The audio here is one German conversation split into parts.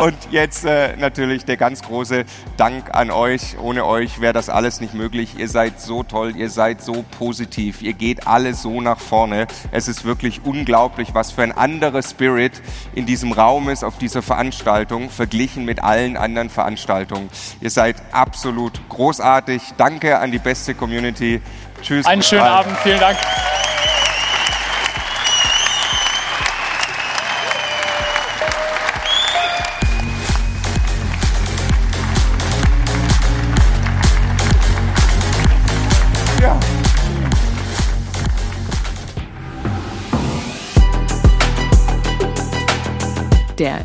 Und jetzt äh, natürlich der ganz große Dank an euch. Ohne euch wäre das alles nicht möglich. Ihr seid so toll, ihr seid so positiv, ihr geht alle so nach vorne. Es ist wirklich unglaublich, was für ein anderer Spirit in diesem Raum ist, auf dieser Veranstaltung, verglichen mit allen anderen Veranstaltungen. Ihr seid absolut großartig. Danke an die beste Community. Tschüss. Einen schönen Abend. Vielen Dank.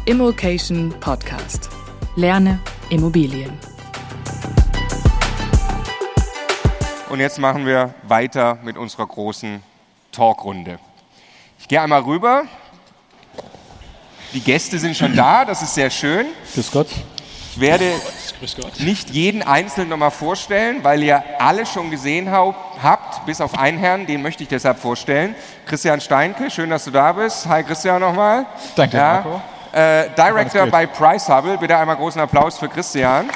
Immokation Podcast. Lerne Immobilien. Und jetzt machen wir weiter mit unserer großen Talkrunde. Ich gehe einmal rüber. Die Gäste sind schon da, das ist sehr schön. Grüß Gott. Ich werde nicht jeden einzeln nochmal vorstellen, weil ihr alle schon gesehen habt, bis auf einen Herrn, den möchte ich deshalb vorstellen. Christian Steinke, schön, dass du da bist. Hi Christian nochmal. Danke, ja. Marco. Äh, Director bei Price Hubble. Bitte einmal großen Applaus für Christian.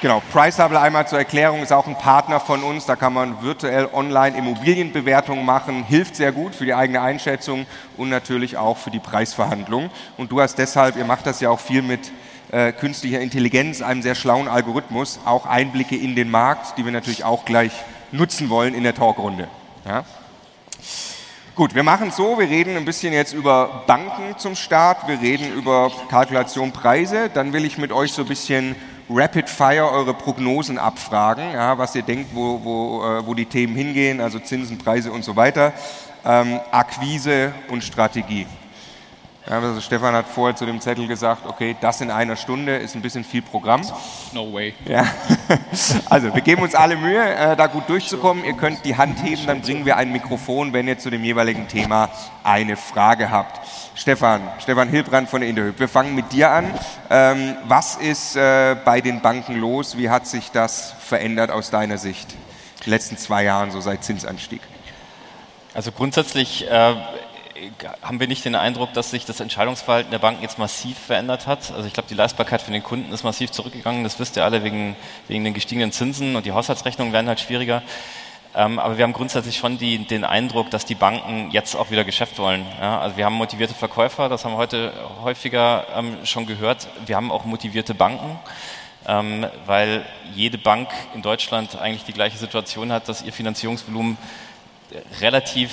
Genau, Price Hubble einmal zur Erklärung ist auch ein Partner von uns. Da kann man virtuell online Immobilienbewertungen machen. Hilft sehr gut für die eigene Einschätzung und natürlich auch für die Preisverhandlung. Und du hast deshalb, ihr macht das ja auch viel mit äh, künstlicher Intelligenz, einem sehr schlauen Algorithmus, auch Einblicke in den Markt, die wir natürlich auch gleich nutzen wollen in der Talkrunde. Ja? Gut, wir machen es so, wir reden ein bisschen jetzt über Banken zum Start, wir reden über Kalkulation Preise, dann will ich mit euch so ein bisschen Rapid Fire eure Prognosen abfragen, ja, was ihr denkt, wo, wo, äh, wo die Themen hingehen, also Zinsen, Preise und so weiter, ähm, Akquise und Strategie. Ja, also Stefan hat vorher zu dem Zettel gesagt, okay, das in einer Stunde ist ein bisschen viel Programm. No way. Ja. Also wir geben uns alle Mühe, äh, da gut durchzukommen. Ihr könnt die Hand heben, dann bringen wir ein Mikrofon, wenn ihr zu dem jeweiligen Thema eine Frage habt. Stefan, Stefan Hilbrand von der Interhyp, wir fangen mit dir an. Ähm, was ist äh, bei den Banken los? Wie hat sich das verändert aus deiner Sicht? In den letzten zwei Jahren, so seit Zinsanstieg. Also grundsätzlich äh, haben wir nicht den Eindruck, dass sich das Entscheidungsverhalten der Banken jetzt massiv verändert hat. Also ich glaube, die Leistbarkeit für den Kunden ist massiv zurückgegangen. Das wisst ihr alle wegen, wegen den gestiegenen Zinsen und die Haushaltsrechnungen werden halt schwieriger. Ähm, aber wir haben grundsätzlich schon die, den Eindruck, dass die Banken jetzt auch wieder Geschäft wollen. Ja, also wir haben motivierte Verkäufer, das haben wir heute häufiger ähm, schon gehört. Wir haben auch motivierte Banken, ähm, weil jede Bank in Deutschland eigentlich die gleiche Situation hat, dass ihr Finanzierungsvolumen relativ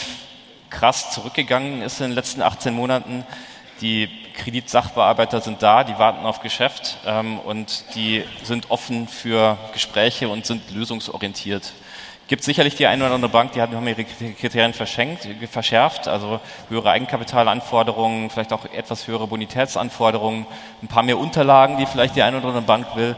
krass zurückgegangen ist in den letzten 18 Monaten. Die Kreditsachbearbeiter sind da, die warten auf Geschäft ähm, und die sind offen für Gespräche und sind lösungsorientiert. Gibt sicherlich die eine oder andere Bank, die haben ihre Kriterien verschenkt, verschärft, also höhere Eigenkapitalanforderungen, vielleicht auch etwas höhere Bonitätsanforderungen, ein paar mehr Unterlagen, die vielleicht die eine oder andere Bank will.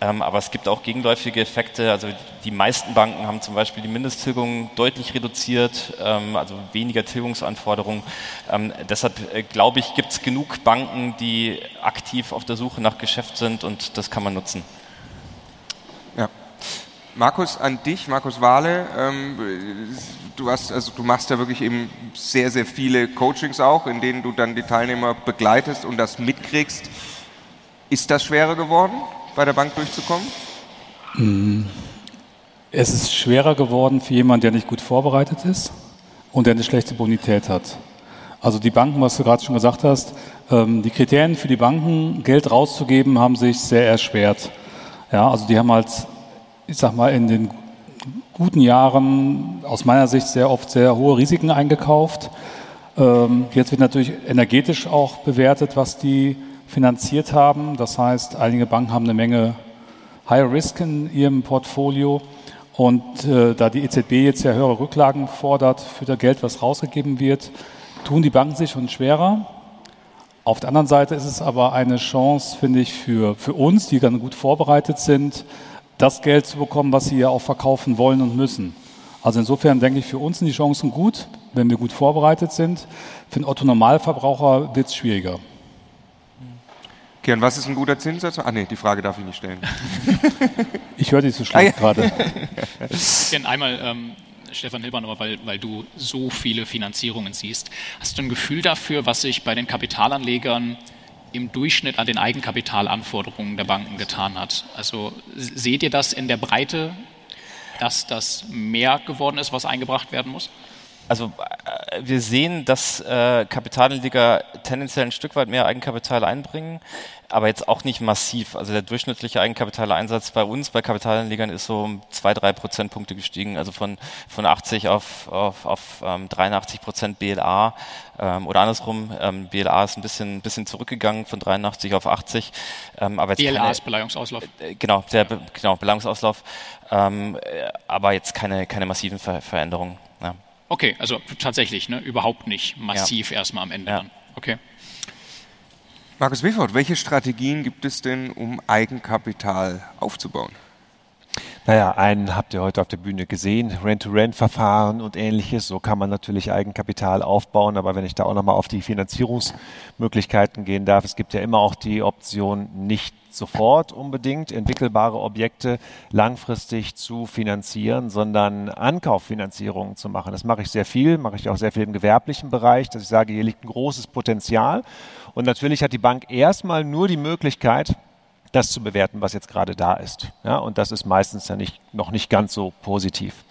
Ähm, aber es gibt auch gegenläufige Effekte. Also die meisten Banken haben zum Beispiel die Mindesttilgung deutlich reduziert, ähm, also weniger Tilgungsanforderungen. Ähm, deshalb äh, glaube ich, gibt es genug Banken, die aktiv auf der Suche nach Geschäft sind und das kann man nutzen. Markus, an dich, Markus Wahle. Ähm, du, hast, also du machst ja wirklich eben sehr, sehr viele Coachings auch, in denen du dann die Teilnehmer begleitest und das mitkriegst. Ist das schwerer geworden? Bei der Bank durchzukommen? Mm. Es ist schwerer geworden für jemanden, der nicht gut vorbereitet ist und der eine schlechte Bonität hat. Also die Banken, was du gerade schon gesagt hast, ähm, die Kriterien für die Banken, Geld rauszugeben, haben sich sehr erschwert. Ja, also die haben halt, ich sag mal, in den guten Jahren aus meiner Sicht sehr oft sehr hohe Risiken eingekauft. Ähm, jetzt wird natürlich energetisch auch bewertet, was die finanziert haben. Das heißt, einige Banken haben eine Menge High Risk in ihrem Portfolio. Und äh, da die EZB jetzt ja höhere Rücklagen fordert für das Geld, was rausgegeben wird, tun die Banken sich schon schwerer. Auf der anderen Seite ist es aber eine Chance, finde ich, für, für uns, die dann gut vorbereitet sind, das Geld zu bekommen, was sie ja auch verkaufen wollen und müssen. Also insofern denke ich, für uns sind die Chancen gut, wenn wir gut vorbereitet sind. Für den Otto Normalverbraucher wird es schwieriger. Und was ist ein guter Zinssatz? Ah nee, die Frage darf ich nicht stellen. ich höre dich so schlecht ah, ja. gerade. Ich gerne einmal ähm, Stefan Hilbern, weil, weil du so viele Finanzierungen siehst. Hast du ein Gefühl dafür, was sich bei den Kapitalanlegern im Durchschnitt an den Eigenkapitalanforderungen der Banken getan hat? Also seht ihr das in der Breite, dass das mehr geworden ist, was eingebracht werden muss? Also äh, wir sehen, dass äh, Kapitalanleger tendenziell ein Stück weit mehr Eigenkapital einbringen, aber jetzt auch nicht massiv. Also der durchschnittliche Eigenkapitaleinsatz bei uns, bei Kapitalanlegern, ist so um zwei, drei Prozentpunkte gestiegen, also von, von 80 auf, auf, auf ähm, 83 Prozent BLA ähm, oder andersrum. Ähm, BLA ist ein bisschen, bisschen zurückgegangen von 83 auf 80. Ähm, aber jetzt BLA keine, ist Beleihungsauslauf. Äh, genau, der genau, Beleihungsauslauf. Ähm, äh, aber jetzt keine, keine massiven Ver Veränderungen. Ja. Okay, also tatsächlich, ne? überhaupt nicht massiv ja. erstmal am Ende. Ja. Dann. Okay. Markus Wifford, welche Strategien gibt es denn, um Eigenkapital aufzubauen? Naja, einen habt ihr heute auf der Bühne gesehen, Rent-to-Rent-Verfahren und ähnliches. So kann man natürlich Eigenkapital aufbauen. Aber wenn ich da auch nochmal auf die Finanzierungsmöglichkeiten gehen darf, es gibt ja immer auch die Option, nicht sofort unbedingt entwickelbare Objekte langfristig zu finanzieren, sondern Ankauffinanzierungen zu machen. Das mache ich sehr viel, mache ich auch sehr viel im gewerblichen Bereich, dass ich sage, hier liegt ein großes Potenzial. Und natürlich hat die Bank erstmal nur die Möglichkeit, das zu bewerten, was jetzt gerade da ist. Ja, und das ist meistens ja nicht, noch nicht ganz so positiv.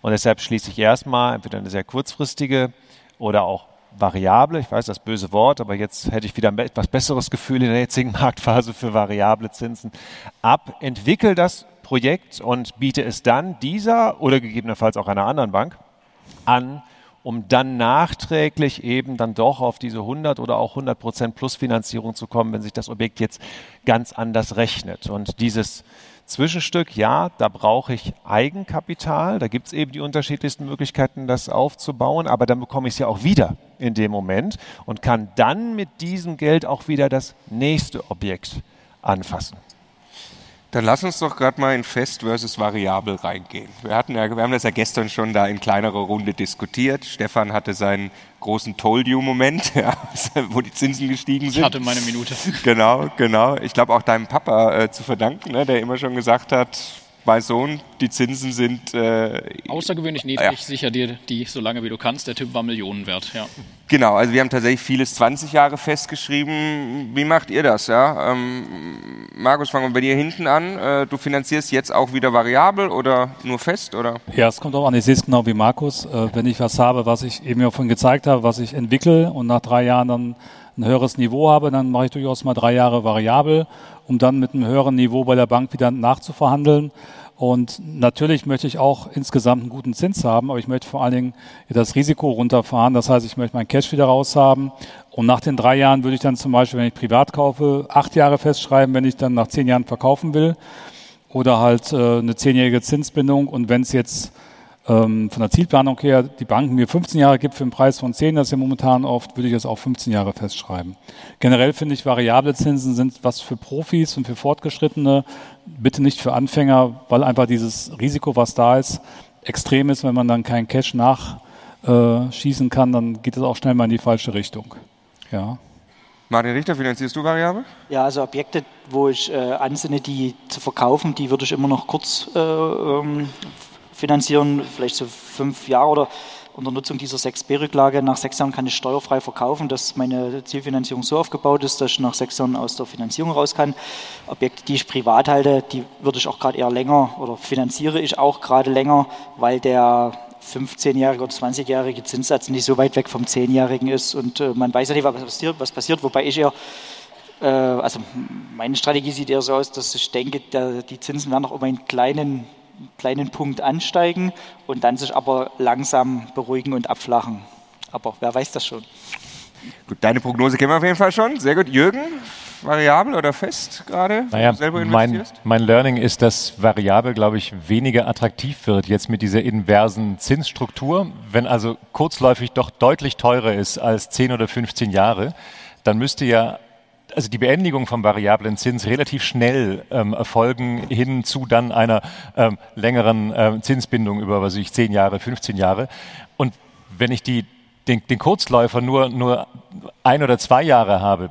Und deshalb schließe ich erstmal entweder eine sehr kurzfristige oder auch variable, ich weiß das böse Wort, aber jetzt hätte ich wieder ein etwas besseres Gefühl in der jetzigen Marktphase für variable Zinsen ab, entwickel das Projekt und biete es dann dieser oder gegebenenfalls auch einer anderen Bank an, um dann nachträglich eben dann doch auf diese 100 oder auch 100 Prozent Plusfinanzierung zu kommen, wenn sich das Objekt jetzt ganz anders rechnet. Und dieses Zwischenstück, ja, da brauche ich Eigenkapital. Da gibt es eben die unterschiedlichsten Möglichkeiten, das aufzubauen. Aber dann bekomme ich es ja auch wieder in dem Moment und kann dann mit diesem Geld auch wieder das nächste Objekt anfassen. Dann lass uns doch gerade mal in Fest versus Variabel reingehen. Wir, hatten ja, wir haben das ja gestern schon da in kleinerer Runde diskutiert. Stefan hatte seinen großen Told You-Moment, ja, wo die Zinsen gestiegen sind. Ich hatte meine Minute. Genau, genau. Ich glaube auch deinem Papa äh, zu verdanken, ne, der immer schon gesagt hat, mein Sohn, die Zinsen sind äh, außergewöhnlich niedrig. Ja. Sicher dir die so lange wie du kannst. Der Typ war Millionen wert. Ja. Genau, also wir haben tatsächlich vieles 20 Jahre festgeschrieben. Wie macht ihr das? Ja? Ähm, Markus, fangen wir bei dir hinten an. Äh, du finanzierst jetzt auch wieder variabel oder nur fest? Oder? Ja, es kommt auch an. Ich sehe es genau wie Markus. Äh, wenn ich was habe, was ich eben ja vorhin gezeigt habe, was ich entwickle und nach drei Jahren dann ein höheres Niveau habe, dann mache ich durchaus mal drei Jahre variabel um dann mit einem höheren Niveau bei der Bank wieder nachzuverhandeln. Und natürlich möchte ich auch insgesamt einen guten Zins haben, aber ich möchte vor allen Dingen das Risiko runterfahren. Das heißt, ich möchte mein Cash wieder raushaben. Und nach den drei Jahren würde ich dann zum Beispiel, wenn ich privat kaufe, acht Jahre festschreiben, wenn ich dann nach zehn Jahren verkaufen will. Oder halt äh, eine zehnjährige Zinsbindung. Und wenn es jetzt ähm, von der Zielplanung her die Banken mir 15 Jahre gibt für einen Preis von 10, das ist ja momentan oft, würde ich das auch 15 Jahre festschreiben. Generell finde ich, variable Zinsen sind was für Profis und für Fortgeschrittene, bitte nicht für Anfänger, weil einfach dieses Risiko, was da ist, extrem ist. Wenn man dann keinen Cash nachschießen äh, kann, dann geht es auch schnell mal in die falsche Richtung. Ja. Martin Richter, finanzierst du variabel? Ja, also Objekte, wo ich äh, ansinne, die zu verkaufen, die würde ich immer noch kurz äh, ähm, finanzieren, vielleicht so fünf Jahre oder unter Nutzung dieser 6b-Rücklage. Nach sechs Jahren kann ich steuerfrei verkaufen, dass meine Zielfinanzierung so aufgebaut ist, dass ich nach sechs Jahren aus der Finanzierung raus kann. Objekte, die ich privat halte, die würde ich auch gerade eher länger oder finanziere ich auch gerade länger, weil der 15-jährige oder 20-jährige Zinssatz nicht so weit weg vom 10-jährigen ist und äh, man weiß ja nicht, was passiert, was passiert wobei ich eher äh, also meine Strategie sieht eher so aus, dass ich denke, die Zinsen werden noch um einen kleinen kleinen Punkt ansteigen und dann sich aber langsam beruhigen und abflachen. Aber wer weiß das schon? Gut, deine Prognose kennen wir auf jeden Fall schon. Sehr gut. Jürgen, variabel oder fest gerade? Naja, mein, mein Learning ist, dass variabel, glaube ich, weniger attraktiv wird jetzt mit dieser inversen Zinsstruktur. Wenn also kurzläufig doch deutlich teurer ist als 10 oder 15 Jahre, dann müsste ja also die Beendigung vom variablen Zins relativ schnell ähm, erfolgen hin zu dann einer ähm, längeren ähm, Zinsbindung über, was ich, 10 Jahre, 15 Jahre. Und wenn ich die, den, den Kurzläufer nur, nur ein oder zwei Jahre habe,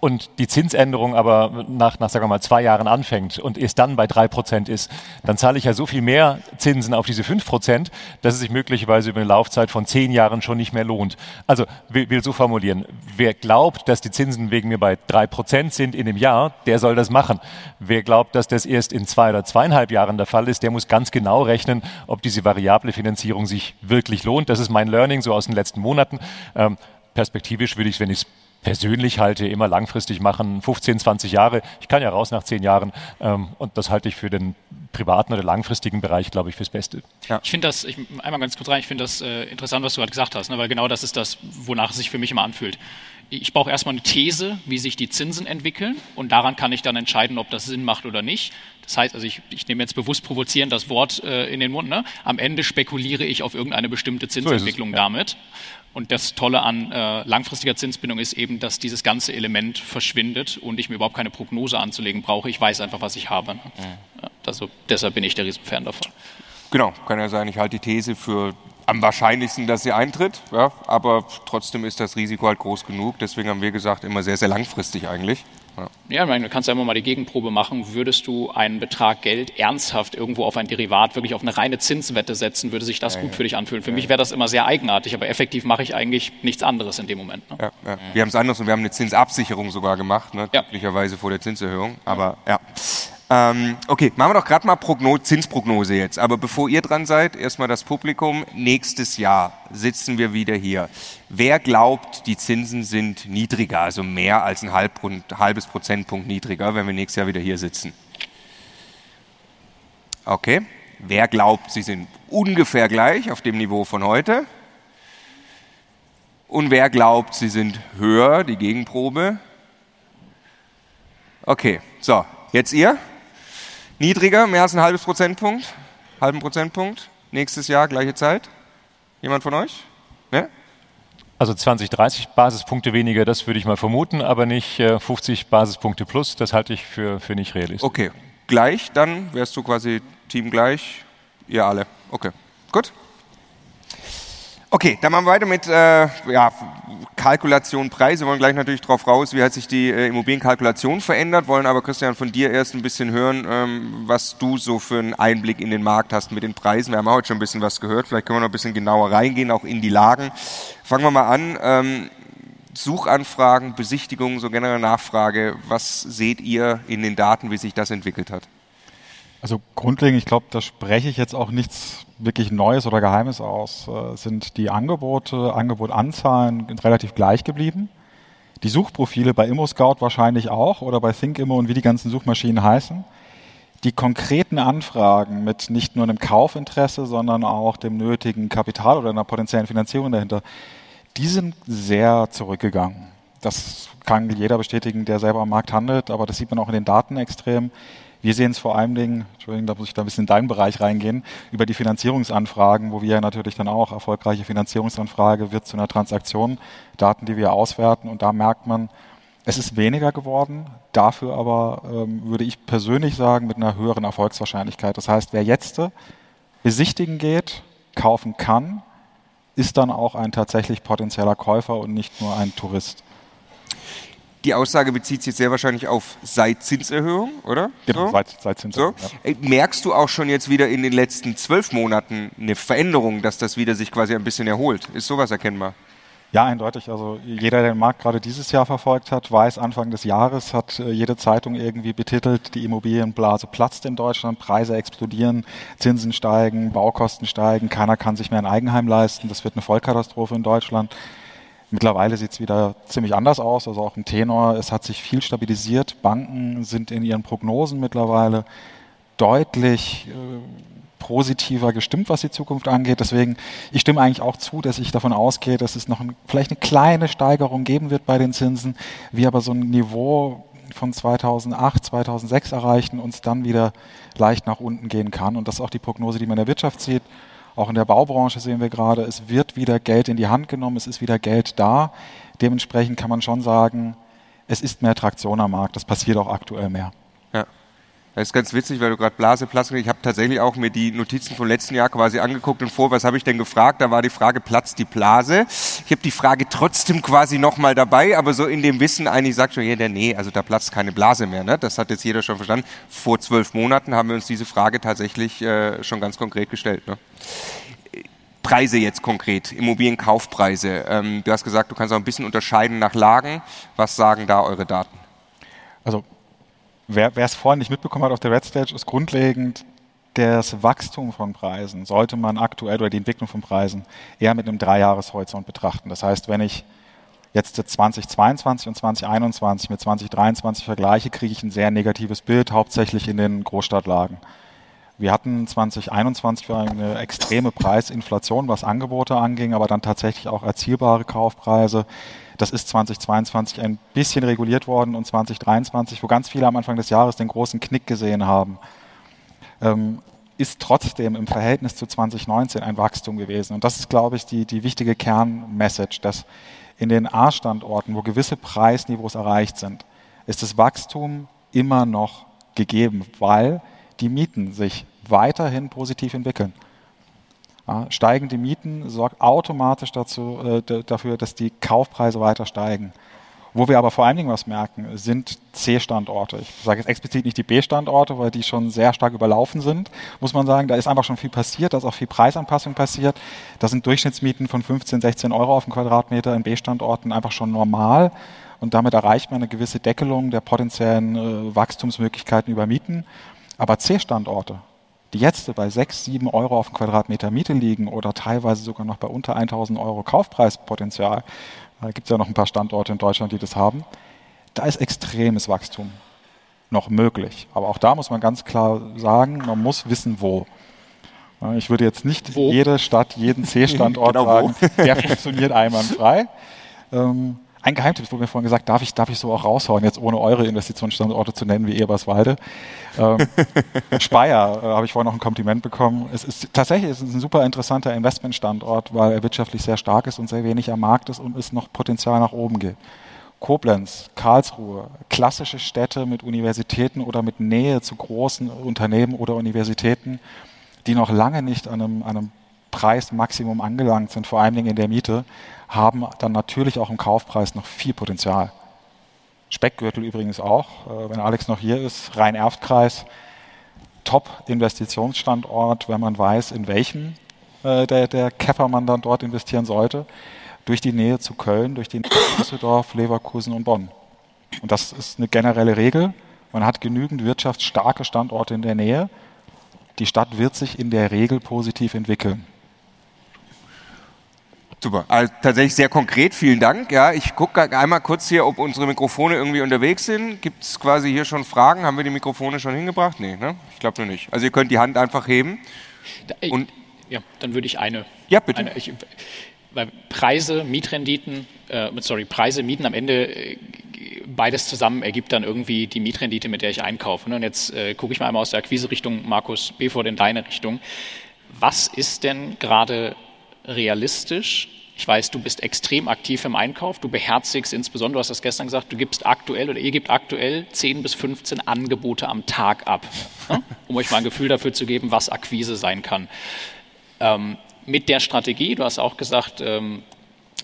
und die Zinsänderung aber nach, nach sagen wir mal, zwei Jahren anfängt und es dann bei drei Prozent ist, dann zahle ich ja so viel mehr Zinsen auf diese fünf Prozent, dass es sich möglicherweise über eine Laufzeit von zehn Jahren schon nicht mehr lohnt. Also will, will so formulieren, wer glaubt, dass die Zinsen wegen mir bei drei Prozent sind in dem Jahr, der soll das machen. Wer glaubt, dass das erst in zwei oder zweieinhalb Jahren der Fall ist, der muss ganz genau rechnen, ob diese variable Finanzierung sich wirklich lohnt. Das ist mein Learning so aus den letzten Monaten. Ähm, perspektivisch würde ich wenn ich es persönlich halte, immer langfristig machen, 15, 20 Jahre. Ich kann ja raus nach 10 Jahren ähm, und das halte ich für den privaten oder langfristigen Bereich, glaube ich, fürs Beste. Ja. Ich finde das, ich, einmal ganz kurz rein, ich finde das äh, interessant, was du gerade gesagt hast, ne, weil genau das ist das, wonach es sich für mich immer anfühlt. Ich brauche erstmal eine These, wie sich die Zinsen entwickeln und daran kann ich dann entscheiden, ob das Sinn macht oder nicht. Das heißt, also ich, ich nehme jetzt bewusst provozierend das Wort äh, in den Mund. Ne? Am Ende spekuliere ich auf irgendeine bestimmte Zinsentwicklung so es, ja. damit. Und das Tolle an äh, langfristiger Zinsbindung ist eben, dass dieses ganze Element verschwindet und ich mir überhaupt keine Prognose anzulegen brauche. Ich weiß einfach, was ich habe. Ne? Mhm. Ja, also deshalb bin ich der Riesenfan davon. Genau, kann ja sein, ich halte die These für am wahrscheinlichsten, dass sie eintritt, ja, aber trotzdem ist das Risiko halt groß genug. Deswegen haben wir gesagt, immer sehr, sehr langfristig eigentlich. Ja, ja ich meine, du kannst ja immer mal die Gegenprobe machen. Würdest du einen Betrag Geld ernsthaft irgendwo auf ein Derivat, wirklich auf eine reine Zinswette setzen, würde sich das ja, gut ja. für dich anfühlen? Für mich wäre das immer sehr eigenartig, aber effektiv mache ich eigentlich nichts anderes in dem Moment. Ne? Wir haben es anders und wir haben eine Zinsabsicherung sogar gemacht, ne? glücklicherweise vor der Zinserhöhung. Aber ja. Ähm, okay, machen wir doch gerade mal Progno Zinsprognose jetzt. Aber bevor ihr dran seid, erstmal das Publikum. Nächstes Jahr sitzen wir wieder hier. Wer glaubt, die Zinsen sind niedriger, also mehr als ein halb, halbes Prozentpunkt niedriger, wenn wir nächstes Jahr wieder hier sitzen? Okay. Wer glaubt, sie sind ungefähr gleich auf dem Niveau von heute? Und wer glaubt, sie sind höher, die Gegenprobe? Okay, so, jetzt ihr? Niedriger, mehr als ein halbes Prozentpunkt? Halben Prozentpunkt? Nächstes Jahr, gleiche Zeit? Jemand von euch? Ne? Also 20, 30 Basispunkte weniger, das würde ich mal vermuten, aber nicht äh, 50 Basispunkte plus, das halte ich für, für nicht realistisch. Okay, gleich, dann wärst du quasi Team gleich, ihr alle. Okay, gut. Okay, dann machen wir weiter mit äh, ja, Kalkulation, Preise. Wir wollen gleich natürlich darauf raus, wie hat sich die äh, Immobilienkalkulation verändert, wollen aber Christian von dir erst ein bisschen hören, ähm, was du so für einen Einblick in den Markt hast mit den Preisen. Wir haben heute schon ein bisschen was gehört, vielleicht können wir noch ein bisschen genauer reingehen, auch in die Lagen. Fangen wir mal an. Ähm, Suchanfragen, Besichtigungen, so generelle Nachfrage. Was seht ihr in den Daten, wie sich das entwickelt hat? Also grundlegend, ich glaube, da spreche ich jetzt auch nichts wirklich Neues oder Geheimes aus. Äh, sind die Angebote, Angebotanzahlen relativ gleich geblieben. Die Suchprofile bei ImmoScout wahrscheinlich auch oder bei ThinkImmo und wie die ganzen Suchmaschinen heißen. Die konkreten Anfragen mit nicht nur einem Kaufinteresse, sondern auch dem nötigen Kapital oder einer potenziellen Finanzierung dahinter, die sind sehr zurückgegangen. Das kann jeder bestätigen, der selber am Markt handelt, aber das sieht man auch in den Daten extrem. Wir sehen es vor allen Dingen, Entschuldigung, da muss ich da ein bisschen in deinen Bereich reingehen, über die Finanzierungsanfragen, wo wir natürlich dann auch erfolgreiche Finanzierungsanfrage wird zu einer Transaktion, Daten, die wir auswerten und da merkt man, es ist weniger geworden, dafür aber ähm, würde ich persönlich sagen mit einer höheren Erfolgswahrscheinlichkeit. Das heißt, wer jetzt besichtigen geht, kaufen kann, ist dann auch ein tatsächlich potenzieller Käufer und nicht nur ein Tourist. Die Aussage bezieht sich sehr wahrscheinlich auf seit Zinserhöhung, oder? Genau, so? seit, seit Zinserhöhung. So? Ja. Merkst du auch schon jetzt wieder in den letzten zwölf Monaten eine Veränderung, dass das wieder sich quasi ein bisschen erholt? Ist sowas erkennbar? Ja, eindeutig. Also jeder, der den Markt gerade dieses Jahr verfolgt hat, weiß, Anfang des Jahres hat äh, jede Zeitung irgendwie betitelt, die Immobilienblase platzt in Deutschland, Preise explodieren, Zinsen steigen, Baukosten steigen, keiner kann sich mehr ein Eigenheim leisten, das wird eine Vollkatastrophe in Deutschland. Mittlerweile sieht es wieder ziemlich anders aus, also auch im Tenor. Es hat sich viel stabilisiert. Banken sind in ihren Prognosen mittlerweile deutlich äh, positiver gestimmt, was die Zukunft angeht. Deswegen, ich stimme eigentlich auch zu, dass ich davon ausgehe, dass es noch ein, vielleicht eine kleine Steigerung geben wird bei den Zinsen, wir aber so ein Niveau von 2008, 2006 erreichen, uns dann wieder leicht nach unten gehen kann. Und das ist auch die Prognose, die man in der Wirtschaft sieht. Auch in der Baubranche sehen wir gerade, es wird wieder Geld in die Hand genommen, es ist wieder Geld da. Dementsprechend kann man schon sagen, es ist mehr Traktion am Markt. Das passiert auch aktuell mehr. Ja. Das ist ganz witzig, weil du gerade Blase, Platz, ich habe tatsächlich auch mir die Notizen vom letzten Jahr quasi angeguckt und vor, was habe ich denn gefragt? Da war die Frage, platzt die Blase? Ich habe die Frage trotzdem quasi nochmal dabei, aber so in dem Wissen eigentlich sagt schon jeder, nee, also da platzt keine Blase mehr. Ne? Das hat jetzt jeder schon verstanden. Vor zwölf Monaten haben wir uns diese Frage tatsächlich äh, schon ganz konkret gestellt. Ne? Preise jetzt konkret, Immobilienkaufpreise. Ähm, du hast gesagt, du kannst auch ein bisschen unterscheiden nach Lagen. Was sagen da eure Daten? Also wer es vorhin nicht mitbekommen hat auf der Red Stage, ist grundlegend, das Wachstum von Preisen sollte man aktuell oder die Entwicklung von Preisen eher mit einem Dreijahreshorizont betrachten. Das heißt, wenn ich jetzt 2022 und 2021 mit 2023 vergleiche, kriege ich ein sehr negatives Bild, hauptsächlich in den Großstadtlagen. Wir hatten 2021 eine extreme Preisinflation, was Angebote anging, aber dann tatsächlich auch erzielbare Kaufpreise. Das ist 2022 ein bisschen reguliert worden und 2023, wo ganz viele am Anfang des Jahres den großen Knick gesehen haben, ähm, ist trotzdem im Verhältnis zu 2019 ein Wachstum gewesen. Und das ist, glaube ich, die, die wichtige Kernmessage, dass in den A-Standorten, wo gewisse Preisniveaus erreicht sind, ist das Wachstum immer noch gegeben, weil die Mieten sich weiterhin positiv entwickeln. Ja, steigende Mieten sorgt automatisch dazu, äh, dafür, dass die Kaufpreise weiter steigen. Wo wir aber vor allen Dingen was merken, sind C-Standorte. Ich sage jetzt explizit nicht die B-Standorte, weil die schon sehr stark überlaufen sind, muss man sagen. Da ist einfach schon viel passiert, da ist auch viel Preisanpassung passiert. Da sind Durchschnittsmieten von 15, 16 Euro auf den Quadratmeter in B-Standorten einfach schon normal. Und damit erreicht man eine gewisse Deckelung der potenziellen äh, Wachstumsmöglichkeiten über Mieten. Aber C-Standorte, die jetzt bei 6, 7 Euro auf den Quadratmeter Miete liegen oder teilweise sogar noch bei unter 1000 Euro Kaufpreispotenzial, da gibt es ja noch ein paar Standorte in Deutschland, die das haben, da ist extremes Wachstum noch möglich. Aber auch da muss man ganz klar sagen, man muss wissen, wo. Ich würde jetzt nicht wo? jede Stadt, jeden C-Standort genau sagen, der funktioniert einwandfrei. Ähm, ein Geheimtipp wurde mir vorhin gesagt, darf ich, darf ich so auch raushauen, jetzt ohne eure Investitionsstandorte zu nennen, wie Eberswalde. Ähm, Speyer äh, habe ich vorhin noch ein Kompliment bekommen. Es ist tatsächlich es ist ein super interessanter Investmentstandort, weil er wirtschaftlich sehr stark ist und sehr wenig am Markt ist und es noch Potenzial nach oben gibt. Koblenz, Karlsruhe, klassische Städte mit Universitäten oder mit Nähe zu großen Unternehmen oder Universitäten, die noch lange nicht an einem, an einem Preismaximum angelangt sind, vor allen Dingen in der Miete, haben dann natürlich auch im Kaufpreis noch viel Potenzial. Speckgürtel übrigens auch, äh, wenn Alex noch hier ist, Rhein-Erft-Kreis, Top-Investitionsstandort, wenn man weiß, in welchem äh, der, der Käfer man dann dort investieren sollte, durch die Nähe zu Köln, durch zu Düsseldorf, Leverkusen und Bonn. Und das ist eine generelle Regel. Man hat genügend wirtschaftsstarke Standorte in der Nähe. Die Stadt wird sich in der Regel positiv entwickeln. Super, also tatsächlich sehr konkret, vielen Dank. Ja, ich gucke einmal kurz hier, ob unsere Mikrofone irgendwie unterwegs sind. Gibt es quasi hier schon Fragen? Haben wir die Mikrofone schon hingebracht? Nee, ne? Ich glaube noch nicht. Also ihr könnt die Hand einfach heben. Und ja, dann würde ich eine. Ja, bitte. Eine, ich, weil Preise, Mietrenditen, äh, sorry, Preise, Mieten am Ende äh, beides zusammen ergibt dann irgendwie die Mietrendite, mit der ich einkaufe. Ne? Und jetzt äh, gucke ich mal einmal aus der Akquise-Richtung, Markus, bevor in deine Richtung. Was ist denn gerade realistisch. Ich weiß, du bist extrem aktiv im Einkauf. Du beherzigst insbesondere, du hast das gestern gesagt, du gibst aktuell oder ihr gebt aktuell 10 bis 15 Angebote am Tag ab, ne? um euch mal ein Gefühl dafür zu geben, was Akquise sein kann. Ähm, mit der Strategie, du hast auch gesagt, ähm,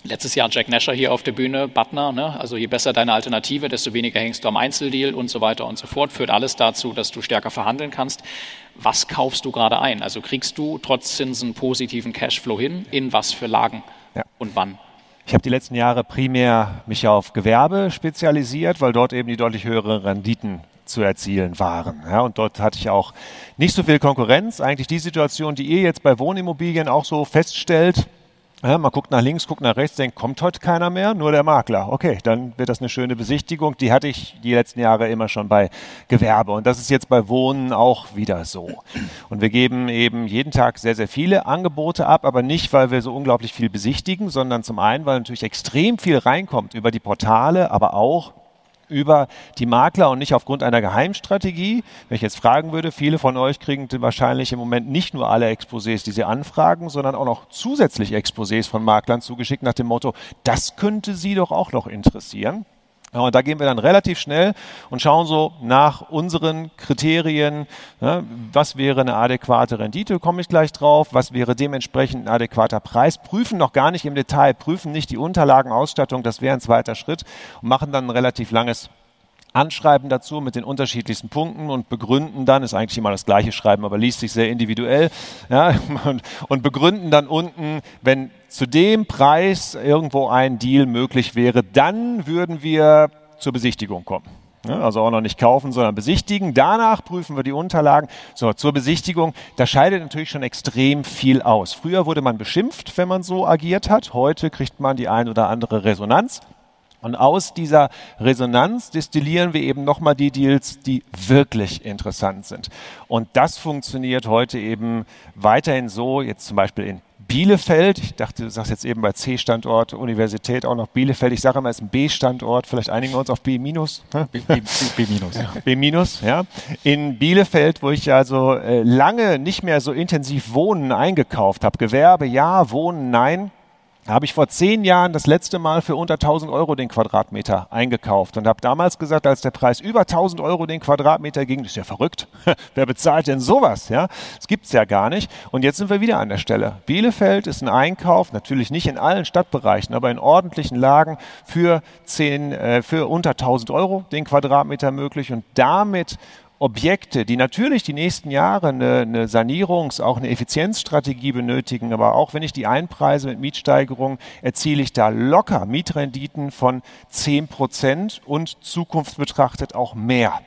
letztes Jahr Jack Nasher hier auf der Bühne, Butner, ne? also je besser deine Alternative, desto weniger hängst du am Einzeldeal und so weiter und so fort, führt alles dazu, dass du stärker verhandeln kannst was kaufst du gerade ein? Also kriegst du trotz Zinsen positiven Cashflow hin, in was für Lagen ja. und wann? Ich habe die letzten Jahre primär mich auf Gewerbe spezialisiert, weil dort eben die deutlich höheren Renditen zu erzielen waren. Ja, und dort hatte ich auch nicht so viel Konkurrenz. Eigentlich die Situation, die ihr jetzt bei Wohnimmobilien auch so feststellt, ja, man guckt nach links, guckt nach rechts, denkt, kommt heute keiner mehr, nur der Makler. Okay, dann wird das eine schöne Besichtigung. Die hatte ich die letzten Jahre immer schon bei Gewerbe. Und das ist jetzt bei Wohnen auch wieder so. Und wir geben eben jeden Tag sehr, sehr viele Angebote ab, aber nicht, weil wir so unglaublich viel besichtigen, sondern zum einen, weil natürlich extrem viel reinkommt über die Portale, aber auch über die Makler und nicht aufgrund einer Geheimstrategie. Wenn ich jetzt fragen würde, viele von euch kriegen wahrscheinlich im Moment nicht nur alle Exposés, die sie anfragen, sondern auch noch zusätzlich Exposés von Maklern zugeschickt nach dem Motto, das könnte sie doch auch noch interessieren. Ja, und da gehen wir dann relativ schnell und schauen so nach unseren Kriterien, ja, was wäre eine adäquate Rendite, komme ich gleich drauf, was wäre dementsprechend ein adäquater Preis, prüfen noch gar nicht im Detail, prüfen nicht die Unterlagenausstattung, das wäre ein zweiter Schritt und machen dann ein relativ langes Anschreiben dazu mit den unterschiedlichsten Punkten und begründen dann, ist eigentlich immer das gleiche Schreiben, aber liest sich sehr individuell, ja, und, und begründen dann unten, wenn zu dem Preis irgendwo ein Deal möglich wäre, dann würden wir zur Besichtigung kommen. Also auch noch nicht kaufen, sondern besichtigen. Danach prüfen wir die Unterlagen. So, zur Besichtigung, da scheidet natürlich schon extrem viel aus. Früher wurde man beschimpft, wenn man so agiert hat. Heute kriegt man die ein oder andere Resonanz. Und aus dieser Resonanz destillieren wir eben nochmal die Deals, die wirklich interessant sind. Und das funktioniert heute eben weiterhin so, jetzt zum Beispiel in Bielefeld, ich dachte, du sagst jetzt eben bei C-Standort, Universität auch noch Bielefeld, ich sage immer, es ist ein B-Standort, vielleicht einigen wir uns auf B-. minus. B, B, B. B minus, ja. In Bielefeld, wo ich also äh, lange nicht mehr so intensiv Wohnen eingekauft habe, Gewerbe ja, Wohnen nein, habe ich vor zehn Jahren das letzte Mal für unter 1000 Euro den Quadratmeter eingekauft und habe damals gesagt, als der Preis über 1000 Euro den Quadratmeter ging, das ist ja verrückt. Wer bezahlt denn sowas? Ja, das gibt's ja gar nicht. Und jetzt sind wir wieder an der Stelle. Bielefeld ist ein Einkauf, natürlich nicht in allen Stadtbereichen, aber in ordentlichen Lagen für 10, äh, für unter 1000 Euro den Quadratmeter möglich und damit Objekte, die natürlich die nächsten Jahre eine, eine Sanierungs-, auch eine Effizienzstrategie benötigen, aber auch wenn ich die einpreise mit Mietsteigerungen, erziele ich da locker Mietrenditen von 10 Prozent und Zukunft betrachtet auch mehr.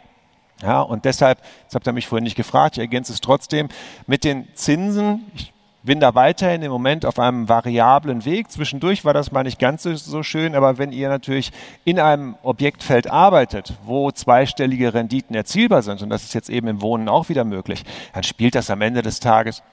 Ja, und deshalb, das habt ihr mich vorhin nicht gefragt, ich ergänze es trotzdem, mit den Zinsen, ich bin da weiterhin im Moment auf einem variablen Weg. Zwischendurch war das mal nicht ganz so schön, aber wenn ihr natürlich in einem Objektfeld arbeitet, wo zweistellige Renditen erzielbar sind, und das ist jetzt eben im Wohnen auch wieder möglich, dann spielt das am Ende des Tages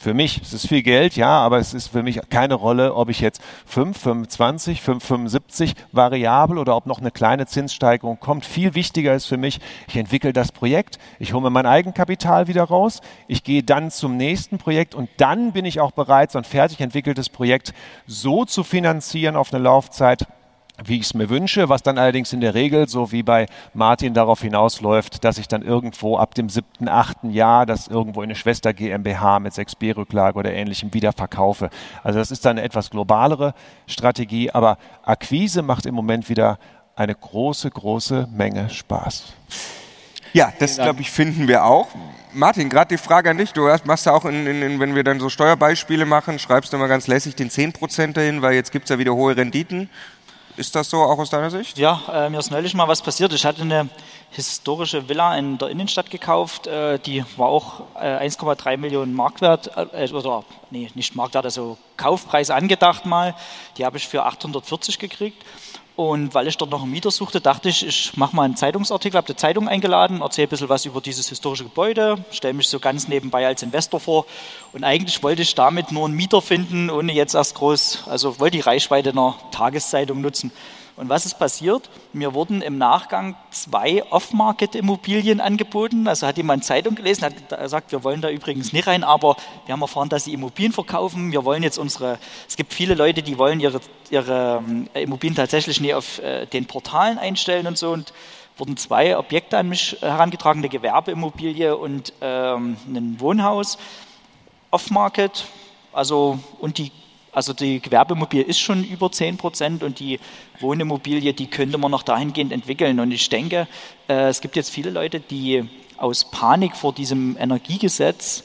für mich, es ist viel Geld, ja, aber es ist für mich keine Rolle, ob ich jetzt 5, 25, 5, 75 variabel oder ob noch eine kleine Zinssteigerung kommt. Viel wichtiger ist für mich, ich entwickle das Projekt, ich hole mir mein Eigenkapital wieder raus, ich gehe dann zum nächsten Projekt und dann bin ich auch bereit, so ein fertig entwickeltes Projekt so zu finanzieren auf eine Laufzeit, wie ich es mir wünsche, was dann allerdings in der Regel, so wie bei Martin, darauf hinausläuft, dass ich dann irgendwo ab dem siebten, achten Jahr das irgendwo in eine Schwester GmbH mit 6b-Rücklage oder ähnlichem wieder verkaufe. Also das ist dann eine etwas globalere Strategie, aber Akquise macht im Moment wieder eine große, große Menge Spaß. Ja, das glaube ich finden wir auch. Martin, gerade die Frage an dich. Du machst ja auch, in, in, wenn wir dann so Steuerbeispiele machen, schreibst du immer ganz lässig den 10% dahin, weil jetzt gibt es ja wieder hohe Renditen. Ist das so auch aus deiner Sicht? Ja, äh, mir ist neulich mal was passiert. Ich hatte eine historische Villa in der Innenstadt gekauft. Äh, die war auch äh, 1,3 Millionen Marktwert, äh, oder nee, nicht Marktwert, also Kaufpreis angedacht mal. Die habe ich für 840 gekriegt. Und weil ich dort noch einen Mieter suchte, dachte ich, ich mache mal einen Zeitungsartikel, habe die Zeitung eingeladen, erzähle ein bisschen was über dieses historische Gebäude, stelle mich so ganz nebenbei als Investor vor. Und eigentlich wollte ich damit nur einen Mieter finden, ohne jetzt erst groß, also wollte die Reichweite einer Tageszeitung nutzen. Und was ist passiert? Mir wurden im Nachgang zwei Off-Market-Immobilien angeboten. Also hat jemand Zeitung gelesen, hat gesagt, wir wollen da übrigens nicht rein, aber wir haben erfahren, dass sie Immobilien verkaufen. Wir wollen jetzt unsere, es gibt viele Leute, die wollen ihre, ihre ähm, Immobilien tatsächlich nicht auf äh, den Portalen einstellen und so. Und wurden zwei Objekte an mich herangetragen, eine Gewerbeimmobilie und ähm, ein Wohnhaus. Off-Market, also und die also die Gewerbeimmobilie ist schon über 10 Prozent und die Wohnimmobilie, die könnte man noch dahingehend entwickeln. Und ich denke, äh, es gibt jetzt viele Leute, die aus Panik vor diesem Energiegesetz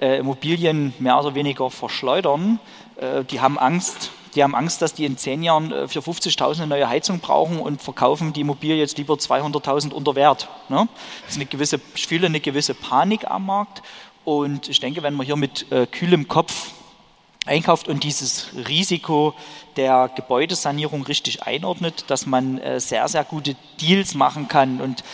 äh, Immobilien mehr oder weniger verschleudern. Äh, die haben Angst, die haben Angst, dass die in zehn Jahren für 50.000 eine neue Heizung brauchen und verkaufen die Immobilie jetzt lieber 200.000 unter Wert. Ne? Das ist eine gewisse, ich fühle eine gewisse Panik am Markt. Und ich denke, wenn man hier mit kühlem Kopf einkauft und dieses Risiko der Gebäudesanierung richtig einordnet, dass man äh, sehr, sehr gute Deals machen kann. Und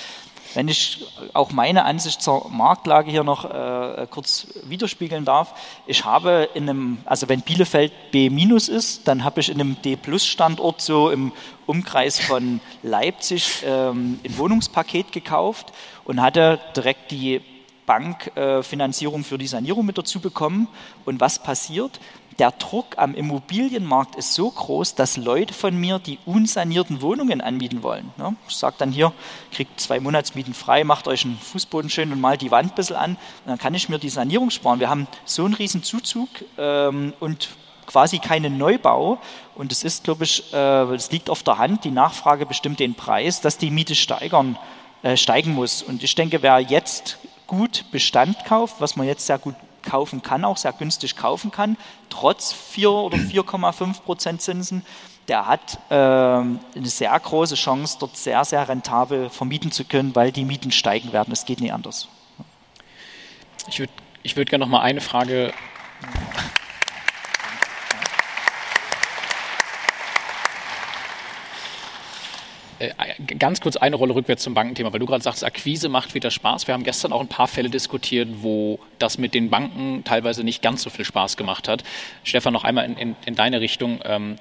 wenn ich auch meine Ansicht zur Marktlage hier noch äh, kurz widerspiegeln darf, ich habe in einem, also wenn Bielefeld B- ist, dann habe ich in einem D-Plus-Standort so im Umkreis von Leipzig ähm, ein Wohnungspaket gekauft und hatte direkt die Bankfinanzierung äh, für die Sanierung mit dazu bekommen. Und was passiert? Der Druck am Immobilienmarkt ist so groß, dass Leute von mir die unsanierten Wohnungen anmieten wollen. Ne? Ich sage dann hier, kriegt zwei Monatsmieten frei, macht euch einen Fußboden schön und malt die Wand ein bisschen an. Und dann kann ich mir die Sanierung sparen. Wir haben so einen riesen Zuzug ähm, und quasi keinen Neubau. Und es ist, glaube ich, äh, es liegt auf der Hand, die Nachfrage bestimmt den Preis, dass die Miete steigern, äh, steigen muss. Und ich denke, wer jetzt gut Bestand kauft, was man jetzt sehr gut kaufen kann, auch sehr günstig kaufen kann, trotz 4 oder 4,5 Prozent Zinsen, der hat äh, eine sehr große Chance, dort sehr, sehr rentabel vermieten zu können, weil die Mieten steigen werden. Es geht nicht anders. Ich würde ich würd gerne noch mal eine Frage ganz kurz eine Rolle rückwärts zum Bankenthema, weil du gerade sagst, Akquise macht wieder Spaß. Wir haben gestern auch ein paar Fälle diskutiert, wo das mit den Banken teilweise nicht ganz so viel Spaß gemacht hat. Stefan, noch einmal in, in, in deine Richtung. Ähm,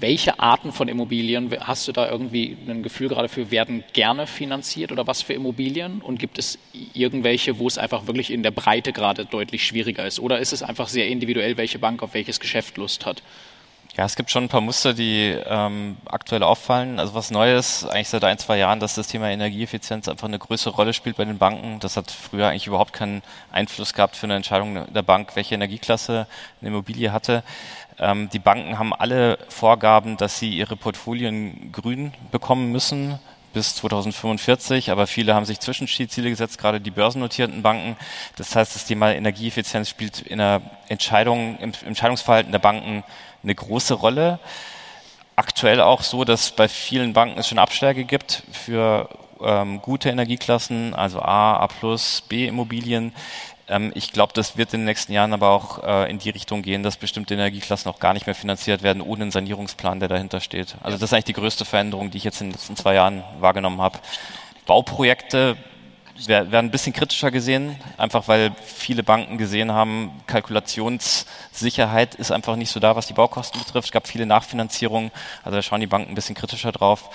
welche Arten von Immobilien hast du da irgendwie ein Gefühl gerade für, werden gerne finanziert oder was für Immobilien? Und gibt es irgendwelche, wo es einfach wirklich in der Breite gerade deutlich schwieriger ist? Oder ist es einfach sehr individuell, welche Bank auf welches Geschäft Lust hat? Ja, es gibt schon ein paar Muster, die ähm, aktuell auffallen. Also was Neues, eigentlich seit ein, zwei Jahren, dass das Thema Energieeffizienz einfach eine größere Rolle spielt bei den Banken. Das hat früher eigentlich überhaupt keinen Einfluss gehabt für eine Entscheidung der Bank, welche Energieklasse eine Immobilie hatte. Ähm, die Banken haben alle Vorgaben, dass sie ihre Portfolien grün bekommen müssen bis 2045, aber viele haben sich Zwischenziele gesetzt, gerade die börsennotierten Banken. Das heißt, das Thema Energieeffizienz spielt in der Entscheidung, im Entscheidungsverhalten der Banken eine große Rolle. Aktuell auch so, dass bei vielen Banken es schon Abschläge gibt für ähm, gute Energieklassen, also A, A+, B Immobilien. Ähm, ich glaube, das wird in den nächsten Jahren aber auch äh, in die Richtung gehen, dass bestimmte Energieklassen auch gar nicht mehr finanziert werden, ohne einen Sanierungsplan, der dahinter steht. Also das ist eigentlich die größte Veränderung, die ich jetzt in den letzten zwei Jahren wahrgenommen habe. Bauprojekte werden ein bisschen kritischer gesehen, einfach weil viele Banken gesehen haben, Kalkulationssicherheit ist einfach nicht so da, was die Baukosten betrifft. Es gab viele Nachfinanzierungen, also da schauen die Banken ein bisschen kritischer drauf.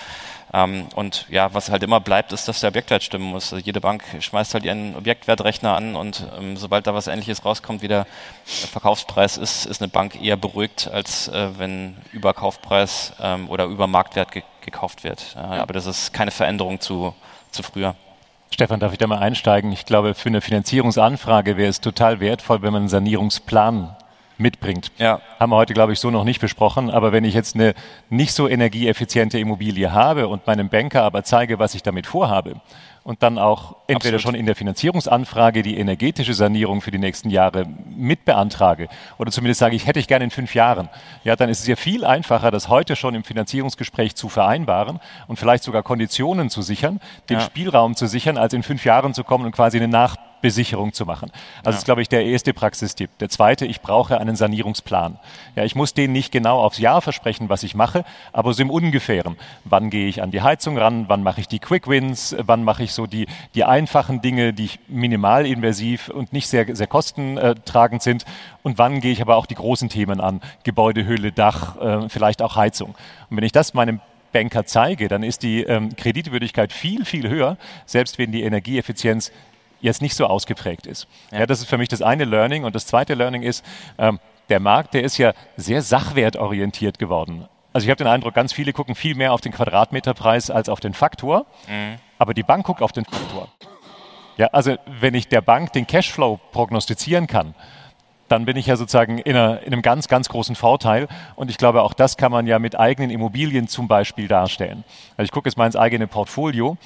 Ähm, und ja, was halt immer bleibt, ist, dass der Objektwert stimmen muss. Also jede Bank schmeißt halt ihren Objektwertrechner an und ähm, sobald da was Ähnliches rauskommt, wie der Verkaufspreis ist, ist eine Bank eher beruhigt, als äh, wenn über Kaufpreis ähm, oder über Marktwert ge gekauft wird. Aber das ist keine Veränderung zu, zu früher. Stefan, darf ich da mal einsteigen? Ich glaube, für eine Finanzierungsanfrage wäre es total wertvoll, wenn man einen Sanierungsplan mitbringt. Ja. Haben wir heute, glaube ich, so noch nicht besprochen. Aber wenn ich jetzt eine nicht so energieeffiziente Immobilie habe und meinem Banker aber zeige, was ich damit vorhabe, und dann auch entweder Absolut. schon in der Finanzierungsanfrage die energetische Sanierung für die nächsten Jahre mit beantrage oder zumindest sage ich, hätte ich gerne in fünf Jahren, ja, dann ist es ja viel einfacher, das heute schon im Finanzierungsgespräch zu vereinbaren und vielleicht sogar Konditionen zu sichern, den ja. Spielraum zu sichern, als in fünf Jahren zu kommen und quasi eine Nach Besicherung zu machen. Also ja. das ist, glaube ich, der erste Praxistipp. Der zweite, ich brauche einen Sanierungsplan. Ja, ich muss den nicht genau aufs Jahr versprechen, was ich mache, aber so im Ungefähren. Wann gehe ich an die Heizung ran? Wann mache ich die Quick Wins? Wann mache ich so die, die einfachen Dinge, die minimalinvasiv und nicht sehr, sehr kostentragend sind? Und wann gehe ich aber auch die großen Themen an? Gebäudehülle, Dach, äh, vielleicht auch Heizung. Und wenn ich das meinem Banker zeige, dann ist die ähm, Kreditwürdigkeit viel, viel höher, selbst wenn die Energieeffizienz jetzt nicht so ausgeprägt ist. Ja. das ist für mich das eine Learning. Und das zweite Learning ist, ähm, der Markt, der ist ja sehr sachwertorientiert geworden. Also ich habe den Eindruck, ganz viele gucken viel mehr auf den Quadratmeterpreis als auf den Faktor. Mhm. Aber die Bank guckt auf den Faktor. Ja, also wenn ich der Bank den Cashflow prognostizieren kann, dann bin ich ja sozusagen in, einer, in, einem ganz, ganz großen Vorteil. Und ich glaube, auch das kann man ja mit eigenen Immobilien zum Beispiel darstellen. Also ich gucke jetzt mal ins eigene Portfolio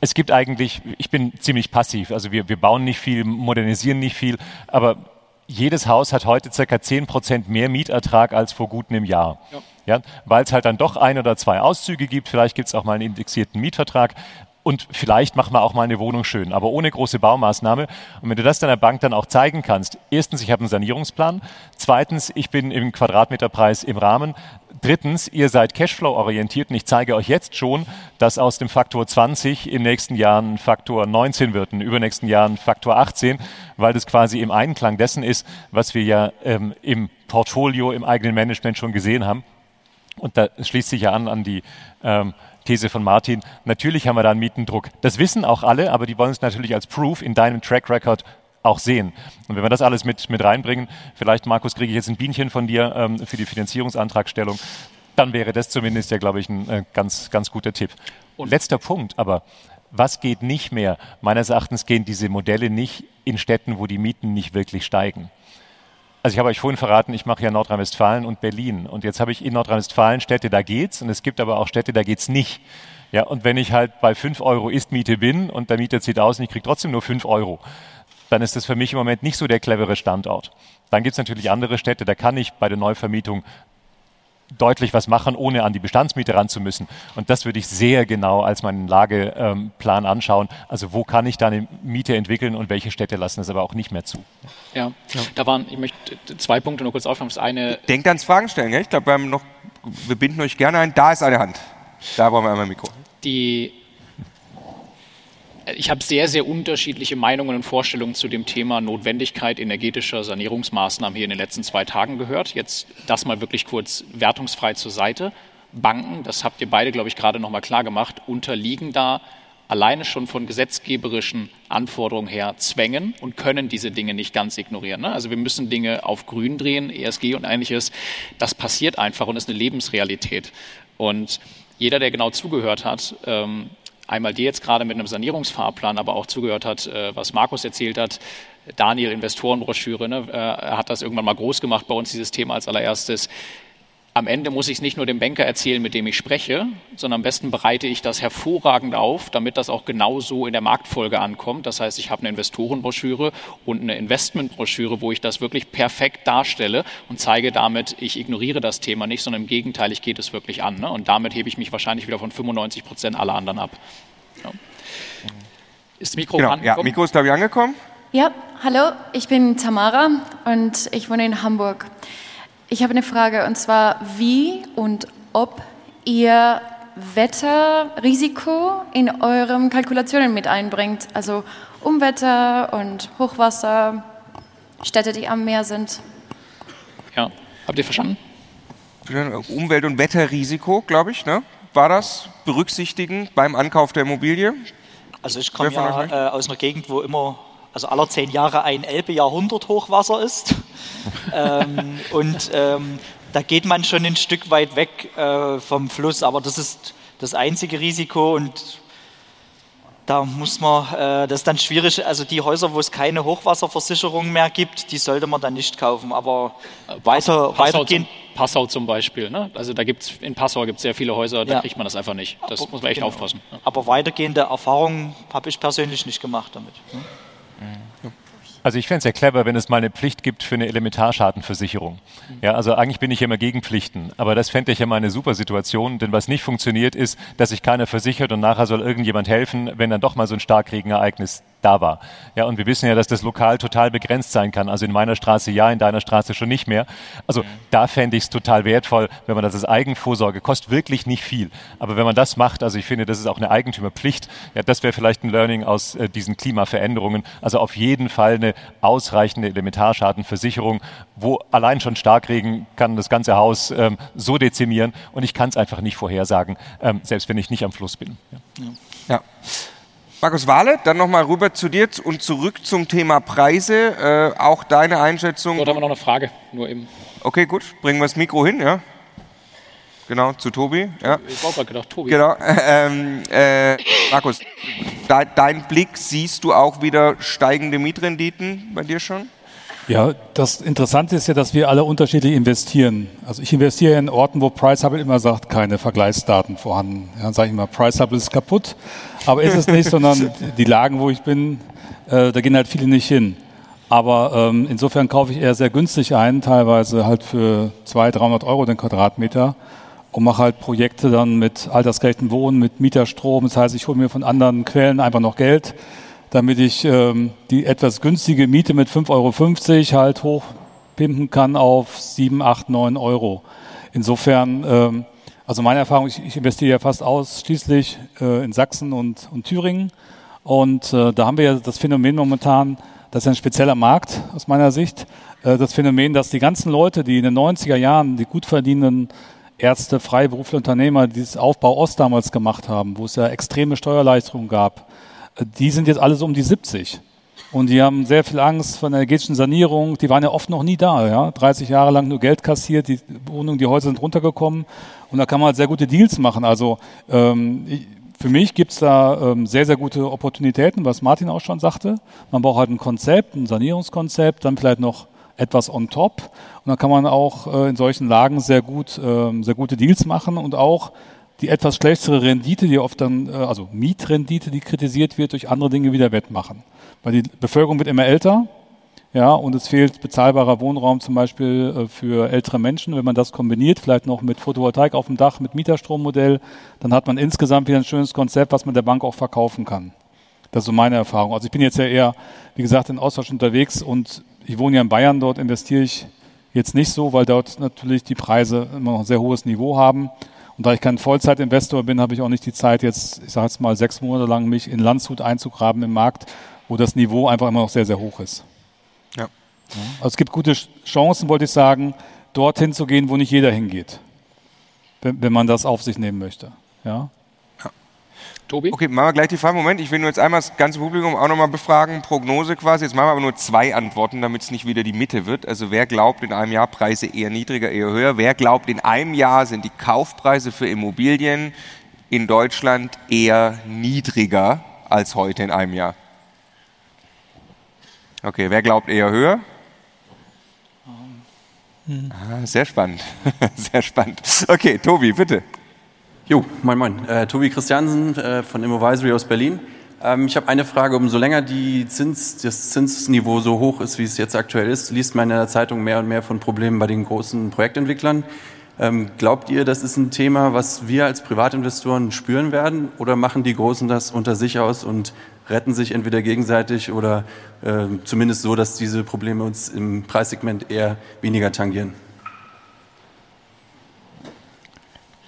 es gibt eigentlich, ich bin ziemlich passiv, also wir, wir bauen nicht viel, modernisieren nicht viel, aber jedes Haus hat heute circa 10 Prozent mehr Mietertrag als vor gut einem Jahr. Ja. Ja, Weil es halt dann doch ein oder zwei Auszüge gibt, vielleicht gibt es auch mal einen indexierten Mietvertrag und vielleicht machen wir auch mal eine Wohnung schön, aber ohne große Baumaßnahme. Und wenn du das deiner Bank dann auch zeigen kannst, erstens, ich habe einen Sanierungsplan, zweitens, ich bin im Quadratmeterpreis im Rahmen, drittens, ihr seid Cashflow-orientiert und ich zeige euch jetzt schon, dass aus dem Faktor 20 im nächsten Jahr ein Faktor 19 wird, in übernächsten Jahren Faktor 18, weil das quasi im Einklang dessen ist, was wir ja ähm, im Portfolio, im eigenen Management schon gesehen haben. Und da schließt sich ja an an die ähm, These von Martin. Natürlich haben wir da einen Mietendruck. Das wissen auch alle, aber die wollen es natürlich als Proof in deinem Track Record auch sehen. Und wenn wir das alles mit, mit reinbringen, vielleicht, Markus, kriege ich jetzt ein Bienchen von dir ähm, für die Finanzierungsantragstellung, dann wäre das zumindest ja, glaube ich, ein äh, ganz, ganz guter Tipp. Und letzter Punkt, aber was geht nicht mehr? Meines Erachtens gehen diese Modelle nicht in Städten, wo die Mieten nicht wirklich steigen. Also ich habe euch vorhin verraten, ich mache ja Nordrhein-Westfalen und Berlin. Und jetzt habe ich in Nordrhein-Westfalen Städte, da geht's. Und es gibt aber auch Städte, da geht's nicht. Ja, und wenn ich halt bei 5 Euro Ist-Miete bin und der Mieter zieht aus und ich kriege trotzdem nur 5 Euro, dann ist das für mich im Moment nicht so der clevere Standort. Dann gibt es natürlich andere Städte, da kann ich bei der Neuvermietung deutlich was machen, ohne an die Bestandsmiete ran zu müssen. Und das würde ich sehr genau als meinen Lageplan anschauen. Also wo kann ich da eine Miete entwickeln und welche Städte lassen es aber auch nicht mehr zu. Ja, ja. da waren, ich möchte zwei Punkte nur kurz aufnehmen. Das eine. Denkt ans Fragen stellen, gell? Ich glaube, wir haben noch, wir binden euch gerne ein. Da ist eine Hand. Da brauchen wir einmal ein Mikro. Die ich habe sehr, sehr unterschiedliche Meinungen und Vorstellungen zu dem Thema Notwendigkeit energetischer Sanierungsmaßnahmen hier in den letzten zwei Tagen gehört. Jetzt das mal wirklich kurz wertungsfrei zur Seite. Banken, das habt ihr beide, glaube ich, gerade noch mal klar gemacht, unterliegen da alleine schon von gesetzgeberischen Anforderungen her Zwängen und können diese Dinge nicht ganz ignorieren. Ne? Also wir müssen Dinge auf grün drehen, ESG und ähnliches. Das passiert einfach und ist eine Lebensrealität. Und jeder, der genau zugehört hat, ähm, einmal dir jetzt gerade mit einem Sanierungsfahrplan, aber auch zugehört hat, äh, was Markus erzählt hat, Daniel, Investorenbroschüre, ne, äh, hat das irgendwann mal groß gemacht bei uns, dieses Thema als allererstes am Ende muss ich es nicht nur dem Banker erzählen, mit dem ich spreche, sondern am besten bereite ich das hervorragend auf, damit das auch genau so in der Marktfolge ankommt. Das heißt, ich habe eine Investorenbroschüre und eine Investmentbroschüre, wo ich das wirklich perfekt darstelle und zeige damit, ich ignoriere das Thema nicht, sondern im Gegenteil, ich gehe es wirklich an. Ne? Und damit hebe ich mich wahrscheinlich wieder von 95 Prozent aller anderen ab. Ja. Ist das Mikro genau, angekommen? Ja, Mikro ist, glaube ich, angekommen. Ja, hallo, ich bin Tamara und ich wohne in Hamburg. Ich habe eine Frage und zwar, wie und ob ihr Wetterrisiko in euren Kalkulationen mit einbringt, also Umwetter und Hochwasser, Städte, die am Meer sind. Ja, habt ihr verstanden? Umwelt- und Wetterrisiko, glaube ich, ne? war das berücksichtigen beim Ankauf der Immobilie? Also ich komme ja äh, aus einer Gegend, wo immer also aller zehn Jahre ein Elbe-Jahrhundert Hochwasser ist. ähm, und ähm, da geht man schon ein Stück weit weg äh, vom Fluss, aber das ist das einzige Risiko und da muss man, äh, das ist dann schwierig, also die Häuser, wo es keine Hochwasserversicherung mehr gibt, die sollte man dann nicht kaufen, aber weiter, Passau, weitergehen. Zum, Passau zum Beispiel, ne? also da gibt's, in Passau gibt es sehr viele Häuser, da ja. kriegt man das einfach nicht, das aber, muss man echt genau. aufpassen. Ja. Aber weitergehende Erfahrungen habe ich persönlich nicht gemacht damit. Ne? Mm. Also ich fände es ja clever, wenn es mal eine Pflicht gibt für eine Elementarschadenversicherung. Ja, also eigentlich bin ich ja immer gegen Pflichten, aber das fände ich ja mal eine super Situation, denn was nicht funktioniert ist, dass sich keiner versichert und nachher soll irgendjemand helfen, wenn dann doch mal so ein Starkregenereignis da war. Ja, und wir wissen ja, dass das lokal total begrenzt sein kann. Also in meiner Straße ja, in deiner Straße schon nicht mehr. Also da fände ich es total wertvoll, wenn man das als Eigenvorsorge kostet wirklich nicht viel. Aber wenn man das macht, also ich finde, das ist auch eine Eigentümerpflicht. Ja, das wäre vielleicht ein Learning aus äh, diesen Klimaveränderungen. Also auf jeden Fall eine ausreichende Elementarschadenversicherung, wo allein schon Starkregen kann das ganze Haus ähm, so dezimieren und ich kann es einfach nicht vorhersagen, ähm, selbst wenn ich nicht am Fluss bin. ja. ja. Markus Wahle, dann nochmal rüber zu dir und zurück zum Thema Preise. Äh, auch deine Einschätzung. Dort haben wir noch eine Frage, nur eben. Okay, gut. Bringen wir das Mikro hin, ja? Genau, zu Tobi. Ja. Ich habe gerade gedacht, Tobi. Genau. Ähm, äh, Markus, de dein Blick, siehst du auch wieder steigende Mietrenditen bei dir schon? Ja, das Interessante ist ja, dass wir alle unterschiedlich investieren. Also ich investiere in Orten, wo PriceHubble immer sagt, keine Vergleichsdaten vorhanden. Ja, dann sage ich immer, PriceHubble ist kaputt, aber ist es nicht, sondern die Lagen, wo ich bin, äh, da gehen halt viele nicht hin. Aber ähm, insofern kaufe ich eher sehr günstig ein, teilweise halt für 200, 300 Euro den Quadratmeter und mache halt Projekte dann mit altersgerechtem Wohnen, mit Mieterstrom. Das heißt, ich hole mir von anderen Quellen einfach noch Geld damit ich ähm, die etwas günstige Miete mit 5,50 Euro halt hochpimpen kann auf 7, 8, 9 Euro. Insofern, ähm, also meine Erfahrung, ich, ich investiere ja fast ausschließlich äh, in Sachsen und, und Thüringen. Und äh, da haben wir ja das Phänomen momentan, das ist ein spezieller Markt aus meiner Sicht, äh, das Phänomen, dass die ganzen Leute, die in den 90er Jahren, die gut verdienenden Ärzte, Freiberufler, Unternehmer, die dieses Aufbau Ost damals gemacht haben, wo es ja extreme Steuerleistungen gab, die sind jetzt alle so um die 70. Und die haben sehr viel Angst vor der energetischen Sanierung. Die waren ja oft noch nie da. Ja? 30 Jahre lang nur Geld kassiert, die Wohnungen, die Häuser sind runtergekommen. Und da kann man halt sehr gute Deals machen. Also ähm, für mich gibt es da ähm, sehr, sehr gute Opportunitäten, was Martin auch schon sagte. Man braucht halt ein Konzept, ein Sanierungskonzept, dann vielleicht noch etwas on top. Und dann kann man auch äh, in solchen Lagen sehr gut, äh, sehr gute Deals machen und auch die etwas schlechtere Rendite, die oft dann, äh, also Mietrendite, die kritisiert wird, durch andere Dinge wieder wettmachen. Weil die Bevölkerung wird immer älter, ja, und es fehlt bezahlbarer Wohnraum zum Beispiel äh, für ältere Menschen. Wenn man das kombiniert, vielleicht noch mit Photovoltaik auf dem Dach, mit Mieterstrommodell, dann hat man insgesamt wieder ein schönes Konzept, was man der Bank auch verkaufen kann. Das ist so meine Erfahrung. Also ich bin jetzt ja eher, wie gesagt, in Austausch unterwegs und ich wohne ja in Bayern, dort investiere ich jetzt nicht so, weil dort natürlich die Preise immer noch ein sehr hohes Niveau haben. Und da ich kein Vollzeitinvestor bin, habe ich auch nicht die Zeit, jetzt, ich sage jetzt mal, sechs Monate lang mich in Landshut einzugraben im Markt, wo das Niveau einfach immer noch sehr, sehr hoch ist. Ja. Also es gibt gute Chancen, wollte ich sagen, dorthin zu gehen, wo nicht jeder hingeht, wenn, wenn man das auf sich nehmen möchte. Ja. Tobi? Okay, machen wir gleich die Frage. Moment, ich will nur jetzt einmal das ganze Publikum auch nochmal befragen, Prognose quasi. Jetzt machen wir aber nur zwei Antworten, damit es nicht wieder die Mitte wird. Also wer glaubt in einem Jahr Preise eher niedriger, eher höher? Wer glaubt in einem Jahr sind die Kaufpreise für Immobilien in Deutschland eher niedriger als heute in einem Jahr? Okay, wer glaubt eher höher? Ah, sehr spannend, sehr spannend. Okay, Tobi, bitte. Jo, moin moin. Äh, Tobi Christiansen äh, von Immovisory aus Berlin. Ähm, ich habe eine Frage. Umso länger die Zins, das Zinsniveau so hoch ist, wie es jetzt aktuell ist, liest man in der Zeitung mehr und mehr von Problemen bei den großen Projektentwicklern. Ähm, glaubt ihr, das ist ein Thema, was wir als Privatinvestoren spüren werden? Oder machen die Großen das unter sich aus und retten sich entweder gegenseitig oder äh, zumindest so, dass diese Probleme uns im Preissegment eher weniger tangieren?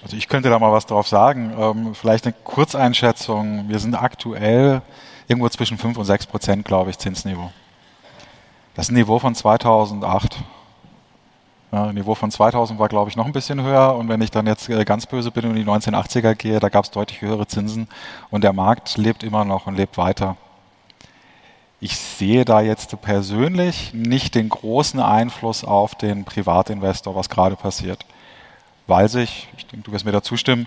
Also ich könnte da mal was drauf sagen. Ähm, vielleicht eine Kurzeinschätzung. Wir sind aktuell irgendwo zwischen 5 und 6 Prozent, glaube ich, Zinsniveau. Das ist ein Niveau von 2008. Ja, Niveau von 2000 war, glaube ich, noch ein bisschen höher. Und wenn ich dann jetzt äh, ganz böse bin und in die 1980er gehe, da gab es deutlich höhere Zinsen. Und der Markt lebt immer noch und lebt weiter. Ich sehe da jetzt persönlich nicht den großen Einfluss auf den Privatinvestor, was gerade passiert weil sich, ich denke, du wirst mir da zustimmen,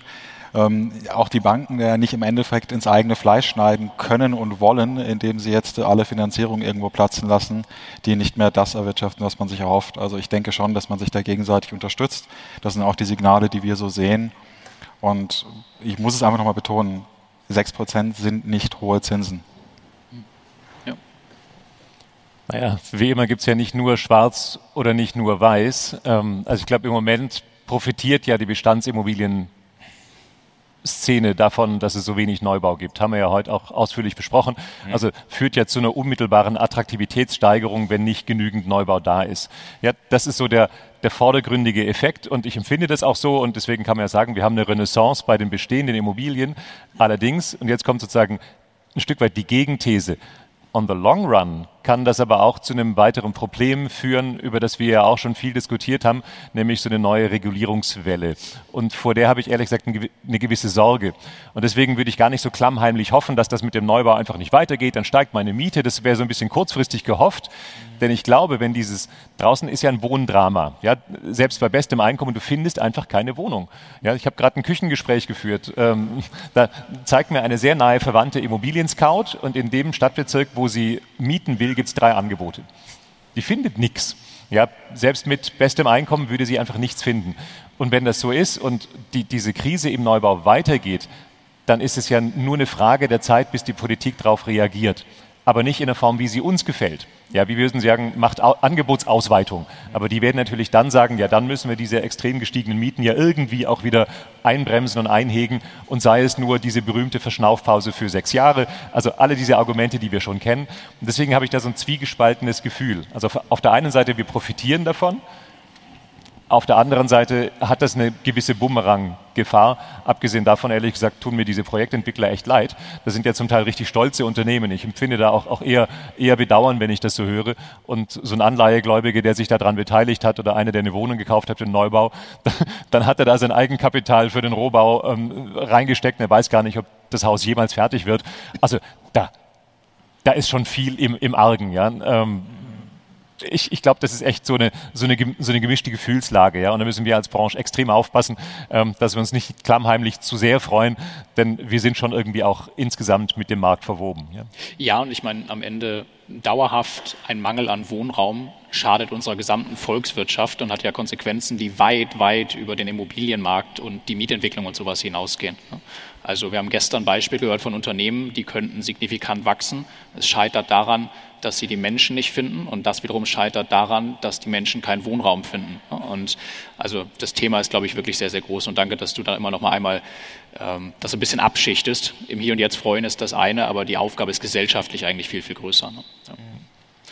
ähm, auch die Banken ja nicht im Endeffekt ins eigene Fleisch schneiden können und wollen, indem sie jetzt alle Finanzierungen irgendwo platzen lassen, die nicht mehr das erwirtschaften, was man sich erhofft. Also ich denke schon, dass man sich da gegenseitig unterstützt. Das sind auch die Signale, die wir so sehen. Und ich muss es einfach nochmal betonen, 6% sind nicht hohe Zinsen. Naja, wie immer gibt es ja nicht nur schwarz oder nicht nur weiß. Ähm, also ich glaube, im Moment profitiert ja die Bestandsimmobilien Szene davon, dass es so wenig Neubau gibt. Haben wir ja heute auch ausführlich besprochen. Mhm. Also führt ja zu einer unmittelbaren Attraktivitätssteigerung, wenn nicht genügend Neubau da ist. Ja, das ist so der, der vordergründige Effekt und ich empfinde das auch so und deswegen kann man ja sagen, wir haben eine Renaissance bei den bestehenden Immobilien. Allerdings, und jetzt kommt sozusagen ein Stück weit die Gegenthese, on the long run kann das aber auch zu einem weiteren Problem führen, über das wir ja auch schon viel diskutiert haben, nämlich so eine neue Regulierungswelle. Und vor der habe ich ehrlich gesagt eine gewisse Sorge. Und deswegen würde ich gar nicht so klammheimlich hoffen, dass das mit dem Neubau einfach nicht weitergeht, dann steigt meine Miete. Das wäre so ein bisschen kurzfristig gehofft. Denn ich glaube, wenn dieses, draußen ist ja ein Wohndrama, ja, selbst bei bestem Einkommen, du findest einfach keine Wohnung. Ja, ich habe gerade ein Küchengespräch geführt, ähm, da zeigt mir eine sehr nahe Verwandte Immobilien-Scout und in dem Stadtbezirk, wo sie mieten will, gibt es drei Angebote. Die findet nichts. Ja, selbst mit bestem Einkommen würde sie einfach nichts finden. Und wenn das so ist und die, diese Krise im Neubau weitergeht, dann ist es ja nur eine Frage der Zeit, bis die Politik darauf reagiert aber nicht in der Form, wie sie uns gefällt. Ja, wie würden Sie sagen, macht Angebotsausweitung. Aber die werden natürlich dann sagen, ja, dann müssen wir diese extrem gestiegenen Mieten ja irgendwie auch wieder einbremsen und einhegen und sei es nur diese berühmte Verschnaufpause für sechs Jahre. Also alle diese Argumente, die wir schon kennen. Und deswegen habe ich da so ein zwiegespaltenes Gefühl. Also auf der einen Seite, wir profitieren davon, auf der anderen Seite hat das eine gewisse Bumerang-Gefahr. Abgesehen davon, ehrlich gesagt, tun mir diese Projektentwickler echt leid. Das sind ja zum Teil richtig stolze Unternehmen. Ich empfinde da auch, auch eher, eher Bedauern, wenn ich das so höre. Und so ein Anleihegläubige, der sich daran beteiligt hat oder einer, der eine Wohnung gekauft hat für den Neubau, dann hat er da sein Eigenkapital für den Rohbau ähm, reingesteckt. Er weiß gar nicht, ob das Haus jemals fertig wird. Also da da ist schon viel im, im Argen. Ja? Ähm, ich, ich glaube, das ist echt so eine, so, eine, so eine gemischte Gefühlslage. Ja? Und da müssen wir als Branche extrem aufpassen, ähm, dass wir uns nicht klammheimlich zu sehr freuen, denn wir sind schon irgendwie auch insgesamt mit dem Markt verwoben. Ja, ja und ich meine, am Ende dauerhaft ein Mangel an Wohnraum schadet unserer gesamten Volkswirtschaft und hat ja Konsequenzen, die weit, weit über den Immobilienmarkt und die Mietentwicklung und sowas hinausgehen. Also wir haben gestern Beispiel gehört von Unternehmen, die könnten signifikant wachsen. Es scheitert daran, dass sie die Menschen nicht finden und das wiederum scheitert daran, dass die Menschen keinen Wohnraum finden. Und also das Thema ist, glaube ich, wirklich sehr, sehr groß und danke, dass du da immer noch mal einmal ähm, das ein bisschen abschichtest. Im Hier und Jetzt freuen ist das eine, aber die Aufgabe ist gesellschaftlich eigentlich viel, viel größer. Ne? Ja.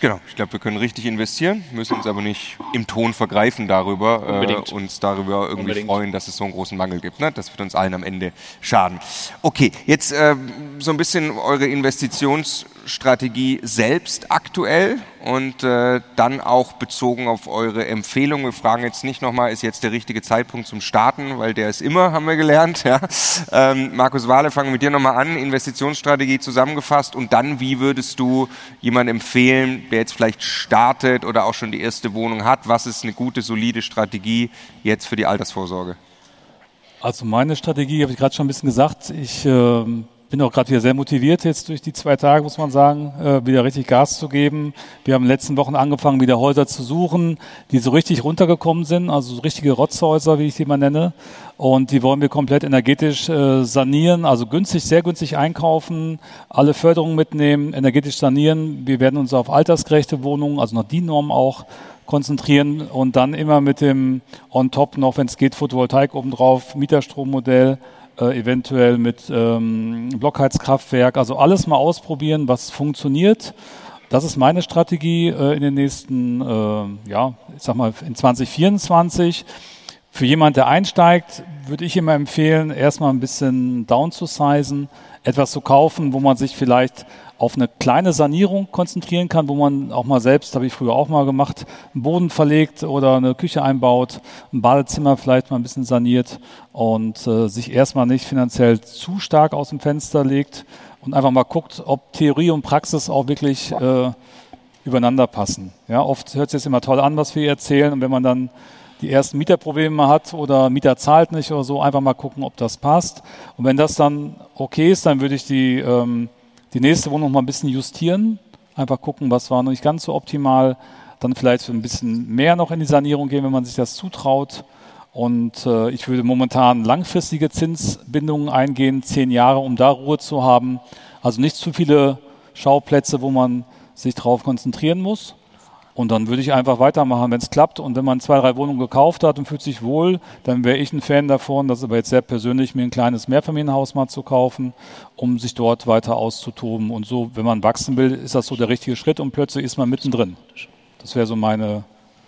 Genau, ich glaube, wir können richtig investieren, müssen uns aber nicht im Ton vergreifen darüber, äh, uns darüber irgendwie Unbedingt. freuen, dass es so einen großen Mangel gibt. Ne? Das wird uns allen am Ende schaden. Okay, jetzt äh, so ein bisschen eure Investitionsstrategie selbst aktuell und äh, dann auch bezogen auf eure Empfehlung. Wir fragen jetzt nicht nochmal, ist jetzt der richtige Zeitpunkt zum Starten, weil der ist immer, haben wir gelernt. Ja? Ähm, Markus Wahle, fangen wir mit dir nochmal an. Investitionsstrategie zusammengefasst und dann, wie würdest du jemandem empfehlen, der jetzt vielleicht startet oder auch schon die erste Wohnung hat, was ist eine gute, solide Strategie jetzt für die Altersvorsorge? Also meine Strategie, habe ich gerade schon ein bisschen gesagt, ich äh, bin auch gerade wieder sehr motiviert jetzt durch die zwei Tage, muss man sagen, äh, wieder richtig Gas zu geben. Wir haben in den letzten Wochen angefangen, wieder Häuser zu suchen, die so richtig runtergekommen sind, also so richtige Rotzhäuser, wie ich sie mal nenne. Und die wollen wir komplett energetisch äh, sanieren, also günstig, sehr günstig einkaufen, alle Förderungen mitnehmen, energetisch sanieren. Wir werden uns auf altersgerechte Wohnungen, also nach DIN-Norm auch, konzentrieren und dann immer mit dem on top noch, wenn es geht, Photovoltaik obendrauf, Mieterstrommodell äh, eventuell mit ähm, Blockheizkraftwerk, also alles mal ausprobieren, was funktioniert. Das ist meine Strategie äh, in den nächsten, äh, ja, ich sag mal in 2024. Für jemand, der einsteigt, würde ich immer empfehlen, erstmal ein bisschen down zu sizen, etwas zu kaufen, wo man sich vielleicht auf eine kleine Sanierung konzentrieren kann, wo man auch mal selbst, habe ich früher auch mal gemacht, einen Boden verlegt oder eine Küche einbaut, ein Badezimmer vielleicht mal ein bisschen saniert und äh, sich erstmal nicht finanziell zu stark aus dem Fenster legt und einfach mal guckt, ob Theorie und Praxis auch wirklich äh, übereinander passen. Ja, oft hört sich jetzt immer toll an, was wir erzählen und wenn man dann die ersten Mieterprobleme hat oder Mieter zahlt nicht oder so, einfach mal gucken, ob das passt. Und wenn das dann okay ist, dann würde ich die ähm, die nächste Wohnung mal ein bisschen justieren, einfach gucken, was war noch nicht ganz so optimal, dann vielleicht ein bisschen mehr noch in die Sanierung gehen, wenn man sich das zutraut. Und äh, ich würde momentan langfristige Zinsbindungen eingehen, zehn Jahre, um da Ruhe zu haben. Also nicht zu viele Schauplätze, wo man sich darauf konzentrieren muss. Und dann würde ich einfach weitermachen, wenn es klappt. Und wenn man zwei, drei Wohnungen gekauft hat und fühlt sich wohl, dann wäre ich ein Fan davon, das aber jetzt sehr persönlich, mir ein kleines Mehrfamilienhaus mal zu kaufen, um sich dort weiter auszutoben. Und so, wenn man wachsen will, ist das so der richtige Schritt und plötzlich ist man mittendrin. Das wäre so meine,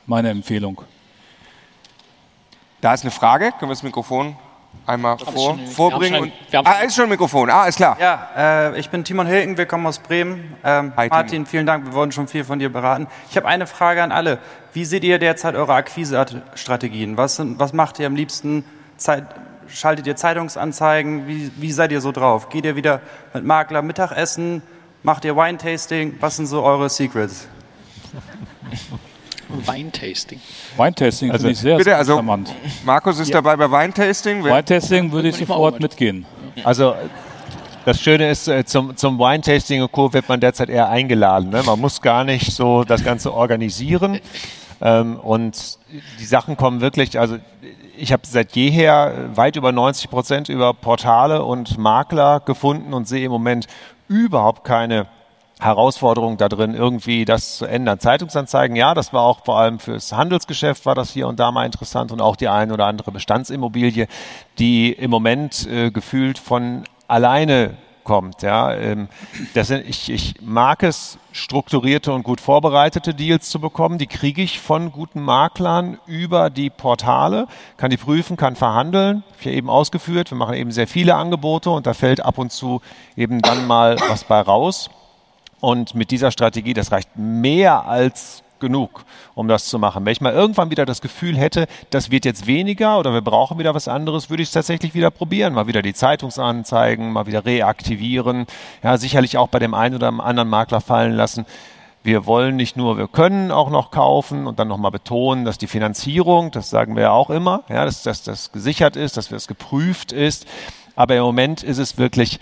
meine Empfehlung. Da ist eine Frage. Können wir das Mikrofon einmal vor, vorbringen. Schon, ah, ist schon ein Mikrofon. Ah, ist klar. Ja, äh, ich bin Timon Hilken, wir kommen aus Bremen. Ähm, Hi, Martin, vielen Dank, wir wurden schon viel von dir beraten. Ich habe eine Frage an alle. Wie seht ihr derzeit eure Akquisestrategien? Was, was macht ihr am liebsten? Zeit, schaltet ihr Zeitungsanzeigen? Wie, wie seid ihr so drauf? Geht ihr wieder mit Makler Mittagessen? Macht ihr Wine-Tasting? Was sind so eure Secrets? Weintasting. Weintasting also, finde ich sehr, bitte, also, charmant. Markus ist ja. dabei bei Weintasting. Weintasting würde ich sofort mitgehen. Also das Schöne ist, äh, zum, zum Wine-Tasting und Co. wird man derzeit eher eingeladen. Ne? Man muss gar nicht so das Ganze organisieren. Ähm, und die Sachen kommen wirklich, also ich habe seit jeher weit über 90 Prozent über Portale und Makler gefunden und sehe im Moment überhaupt keine Herausforderung da drin, irgendwie das zu ändern. Zeitungsanzeigen, ja, das war auch vor allem fürs Handelsgeschäft war das hier und da mal interessant und auch die ein oder andere Bestandsimmobilie, die im Moment äh, gefühlt von alleine kommt. Ja, ähm, das sind, ich, ich mag es, strukturierte und gut vorbereitete Deals zu bekommen. Die kriege ich von guten Maklern über die Portale, kann die prüfen, kann verhandeln. Ich habe eben ausgeführt, wir machen eben sehr viele Angebote und da fällt ab und zu eben dann mal was bei raus. Und mit dieser Strategie, das reicht mehr als genug, um das zu machen. Wenn ich mal irgendwann wieder das Gefühl hätte, das wird jetzt weniger oder wir brauchen wieder was anderes, würde ich es tatsächlich wieder probieren. Mal wieder die Zeitungsanzeigen, mal wieder reaktivieren. Ja, sicherlich auch bei dem einen oder anderen Makler fallen lassen. Wir wollen nicht nur, wir können auch noch kaufen und dann nochmal betonen, dass die Finanzierung, das sagen wir ja auch immer, ja, dass, dass das gesichert ist, dass es geprüft ist. Aber im Moment ist es wirklich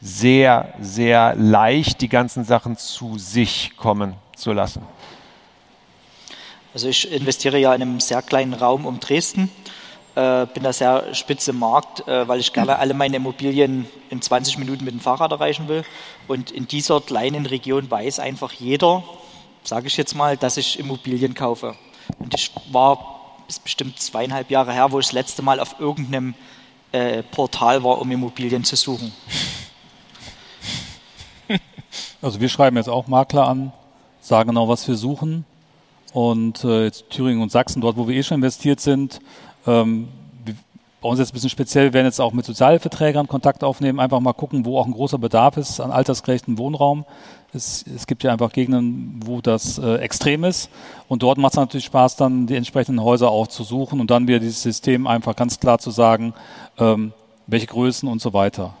sehr, sehr leicht, die ganzen Sachen zu sich kommen zu lassen. Also ich investiere ja in einem sehr kleinen Raum um Dresden, äh, bin da sehr spitze im Markt, äh, weil ich gerne alle meine Immobilien in 20 Minuten mit dem Fahrrad erreichen will. Und in dieser kleinen Region weiß einfach jeder, sage ich jetzt mal, dass ich Immobilien kaufe. Und ich war ist bestimmt zweieinhalb Jahre her, wo ich das letzte Mal auf irgendeinem äh, Portal war, um Immobilien zu suchen. Also wir schreiben jetzt auch Makler an, sagen genau, was wir suchen und äh, jetzt Thüringen und Sachsen, dort wo wir eh schon investiert sind, ähm, bei uns jetzt ein bisschen speziell, wir werden jetzt auch mit Sozialverträgern Kontakt aufnehmen, einfach mal gucken, wo auch ein großer Bedarf ist an altersgerechten Wohnraum. Es, es gibt ja einfach Gegenden, wo das äh, extrem ist. Und dort macht es natürlich Spaß, dann die entsprechenden Häuser auch zu suchen und dann wieder dieses System einfach ganz klar zu sagen, ähm, welche Größen und so weiter.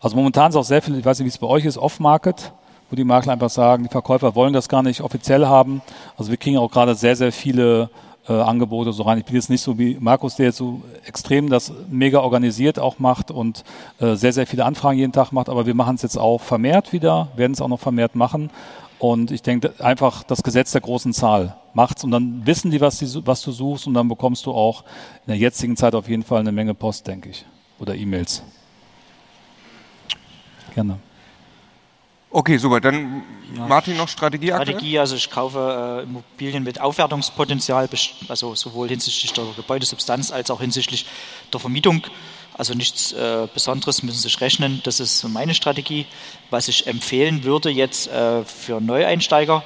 Also momentan ist auch sehr viel, ich weiß nicht, wie es bei euch ist, Off-Market wo die Makler einfach sagen, die Verkäufer wollen das gar nicht offiziell haben. Also wir kriegen auch gerade sehr, sehr viele äh, Angebote so rein. Ich bin jetzt nicht so wie Markus, der jetzt so extrem das mega organisiert auch macht und äh, sehr, sehr viele Anfragen jeden Tag macht, aber wir machen es jetzt auch vermehrt wieder, werden es auch noch vermehrt machen. Und ich denke einfach, das Gesetz der großen Zahl macht's und dann wissen die was, die, was du suchst und dann bekommst du auch in der jetzigen Zeit auf jeden Fall eine Menge Post, denke ich. Oder E-Mails. Gerne. Okay, super. Dann ja. Martin noch Strategie Strategie, also ich kaufe äh, Immobilien mit Aufwertungspotenzial, also sowohl hinsichtlich der Gebäudesubstanz als auch hinsichtlich der Vermietung. Also nichts äh, Besonderes müssen Sie sich rechnen. Das ist meine Strategie. Was ich empfehlen würde jetzt äh, für Neueinsteiger,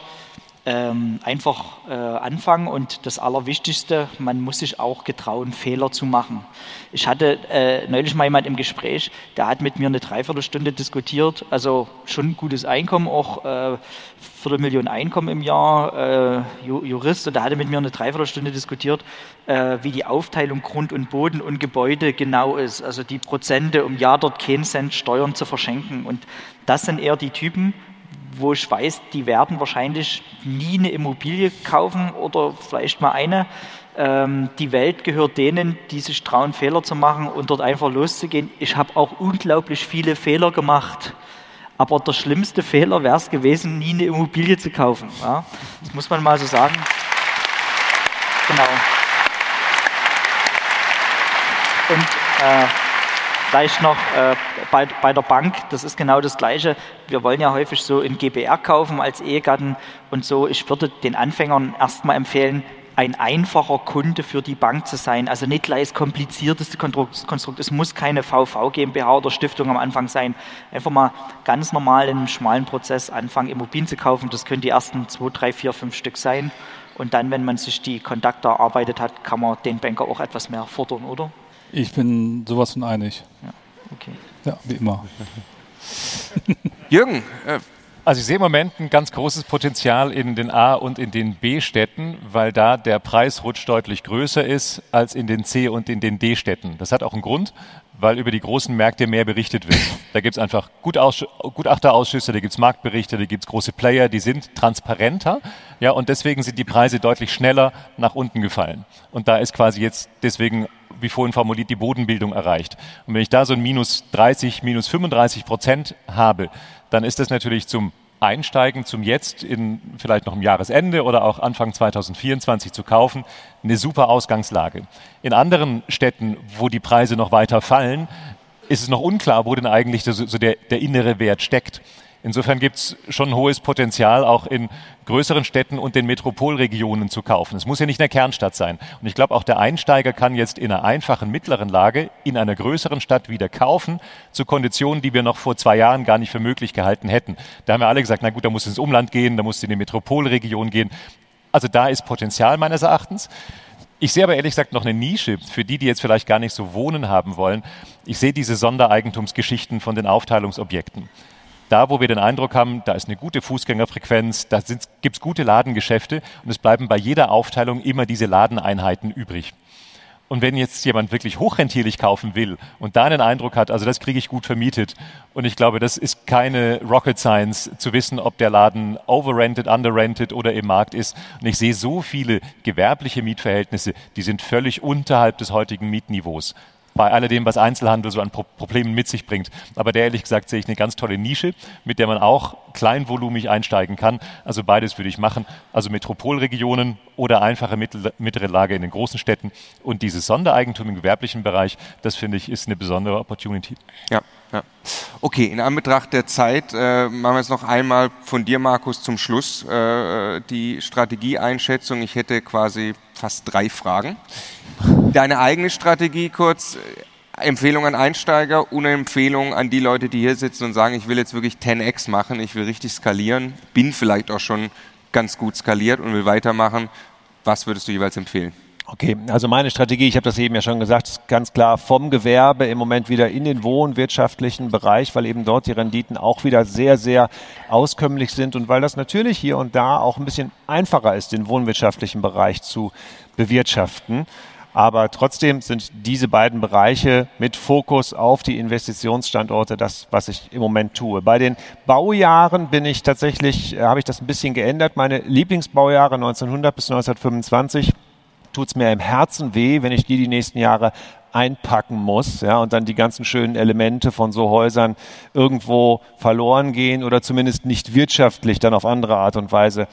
ähm, einfach äh, anfangen und das Allerwichtigste, man muss sich auch getrauen, Fehler zu machen. Ich hatte äh, neulich mal jemand im Gespräch, der hat mit mir eine Dreiviertelstunde diskutiert, also schon ein gutes Einkommen, auch äh, Viertelmillion Einkommen im Jahr, äh, Jurist, und der hatte mit mir eine Dreiviertelstunde diskutiert, äh, wie die Aufteilung Grund und Boden und Gebäude genau ist, also die Prozente, um ja dort keinen Cent Steuern zu verschenken. Und das sind eher die Typen, wo ich weiß, die werden wahrscheinlich nie eine Immobilie kaufen oder vielleicht mal eine. Ähm, die Welt gehört denen, die sich trauen, Fehler zu machen und dort einfach loszugehen. Ich habe auch unglaublich viele Fehler gemacht. Aber der schlimmste Fehler wäre es gewesen, nie eine Immobilie zu kaufen. Ja? Das muss man mal so sagen. Genau. Und äh, Vielleicht noch äh, bei, bei der Bank, das ist genau das Gleiche. Wir wollen ja häufig so in GBR kaufen als Ehegatten und so. Ich würde den Anfängern erstmal empfehlen, ein einfacher Kunde für die Bank zu sein. Also nicht gleich das komplizierteste Konstrukt. Es muss keine VV GmbH oder Stiftung am Anfang sein. Einfach mal ganz normal in einem schmalen Prozess anfangen, Immobilien zu kaufen. Das können die ersten zwei, drei, vier, fünf Stück sein. Und dann, wenn man sich die Kontakte erarbeitet hat, kann man den Banker auch etwas mehr fordern, oder? Ich bin sowas von einig. Ja, okay. Ja, wie immer. Jürgen, äh, also ich sehe im Moment ein ganz großes Potenzial in den A- und in den B-Städten, weil da der Preisrutsch deutlich größer ist als in den C- und in den D-Städten. Das hat auch einen Grund, weil über die großen Märkte mehr berichtet wird. Da gibt es einfach Gutachterausschüsse, da gibt es Marktberichte, da gibt es große Player, die sind transparenter. Ja, und deswegen sind die Preise deutlich schneller nach unten gefallen. Und da ist quasi jetzt deswegen wie vorhin formuliert, die Bodenbildung erreicht. Und wenn ich da so ein minus 30, minus 35 Prozent habe, dann ist das natürlich zum Einsteigen, zum jetzt in vielleicht noch im Jahresende oder auch Anfang 2024 zu kaufen, eine super Ausgangslage. In anderen Städten, wo die Preise noch weiter fallen, ist es noch unklar, wo denn eigentlich so der, der innere Wert steckt. Insofern gibt es schon ein hohes Potenzial, auch in größeren Städten und den Metropolregionen zu kaufen. Es muss ja nicht eine Kernstadt sein. Und ich glaube, auch der Einsteiger kann jetzt in einer einfachen mittleren Lage in einer größeren Stadt wieder kaufen, zu Konditionen, die wir noch vor zwei Jahren gar nicht für möglich gehalten hätten. Da haben wir alle gesagt, na gut, da muss ins Umland gehen, da muss in die Metropolregion gehen. Also da ist Potenzial meines Erachtens. Ich sehe aber ehrlich gesagt noch eine Nische für die, die jetzt vielleicht gar nicht so wohnen haben wollen. Ich sehe diese Sondereigentumsgeschichten von den Aufteilungsobjekten. Da, wo wir den Eindruck haben, da ist eine gute Fußgängerfrequenz, da gibt es gute Ladengeschäfte und es bleiben bei jeder Aufteilung immer diese Ladeneinheiten übrig. Und wenn jetzt jemand wirklich hochrentierlich kaufen will und da einen Eindruck hat, also das kriege ich gut vermietet. Und ich glaube, das ist keine Rocket Science zu wissen, ob der Laden overrented, underrented oder im Markt ist. Und ich sehe so viele gewerbliche Mietverhältnisse, die sind völlig unterhalb des heutigen Mietniveaus bei alledem, was Einzelhandel so an Pro Problemen mit sich bringt. Aber der ehrlich gesagt sehe ich eine ganz tolle Nische, mit der man auch kleinvolumig einsteigen kann. Also beides würde ich machen. Also Metropolregionen oder einfache mittlere Lage in den großen Städten. Und dieses Sondereigentum im gewerblichen Bereich, das finde ich, ist eine besondere Opportunity. Ja, ja. Okay, in Anbetracht der Zeit äh, machen wir jetzt noch einmal von dir, Markus, zum Schluss äh, die Strategieeinschätzung. Ich hätte quasi fast drei Fragen. Deine eigene Strategie kurz, Empfehlung an Einsteiger und Empfehlung an die Leute, die hier sitzen und sagen, ich will jetzt wirklich 10x machen, ich will richtig skalieren, bin vielleicht auch schon ganz gut skaliert und will weitermachen. Was würdest du jeweils empfehlen? Okay, also meine Strategie, ich habe das eben ja schon gesagt, ist ganz klar vom Gewerbe im Moment wieder in den wohnwirtschaftlichen Bereich, weil eben dort die Renditen auch wieder sehr, sehr auskömmlich sind und weil das natürlich hier und da auch ein bisschen einfacher ist, den wohnwirtschaftlichen Bereich zu bewirtschaften. Aber trotzdem sind diese beiden Bereiche mit Fokus auf die Investitionsstandorte das, was ich im Moment tue. Bei den Baujahren bin ich tatsächlich, äh, habe ich das ein bisschen geändert. Meine Lieblingsbaujahre 1900 bis 1925 tut es mir im Herzen weh, wenn ich die die nächsten Jahre einpacken muss, ja, und dann die ganzen schönen Elemente von so Häusern irgendwo verloren gehen oder zumindest nicht wirtschaftlich dann auf andere Art und Weise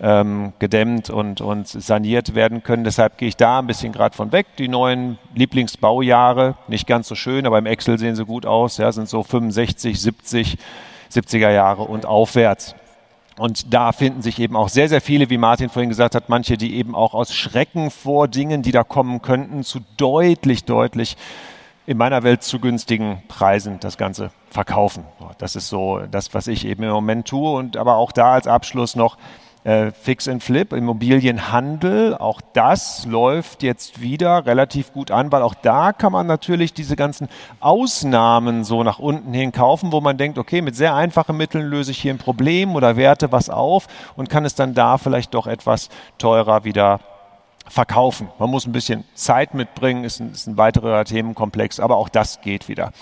ähm, gedämmt und, und saniert werden können. Deshalb gehe ich da ein bisschen gerade von weg. Die neuen Lieblingsbaujahre, nicht ganz so schön, aber im Excel sehen sie gut aus, ja, sind so 65, 70, 70er Jahre und aufwärts. Und da finden sich eben auch sehr, sehr viele, wie Martin vorhin gesagt hat, manche, die eben auch aus Schrecken vor Dingen, die da kommen könnten, zu deutlich, deutlich in meiner Welt zu günstigen Preisen das Ganze verkaufen. Das ist so das, was ich eben im Moment tue. Und aber auch da als Abschluss noch, äh, Fix and Flip, Immobilienhandel, auch das läuft jetzt wieder relativ gut an, weil auch da kann man natürlich diese ganzen Ausnahmen so nach unten hin kaufen, wo man denkt, okay, mit sehr einfachen Mitteln löse ich hier ein Problem oder werte was auf und kann es dann da vielleicht doch etwas teurer wieder verkaufen. Man muss ein bisschen Zeit mitbringen, ist ein, ist ein weiterer Themenkomplex, aber auch das geht wieder.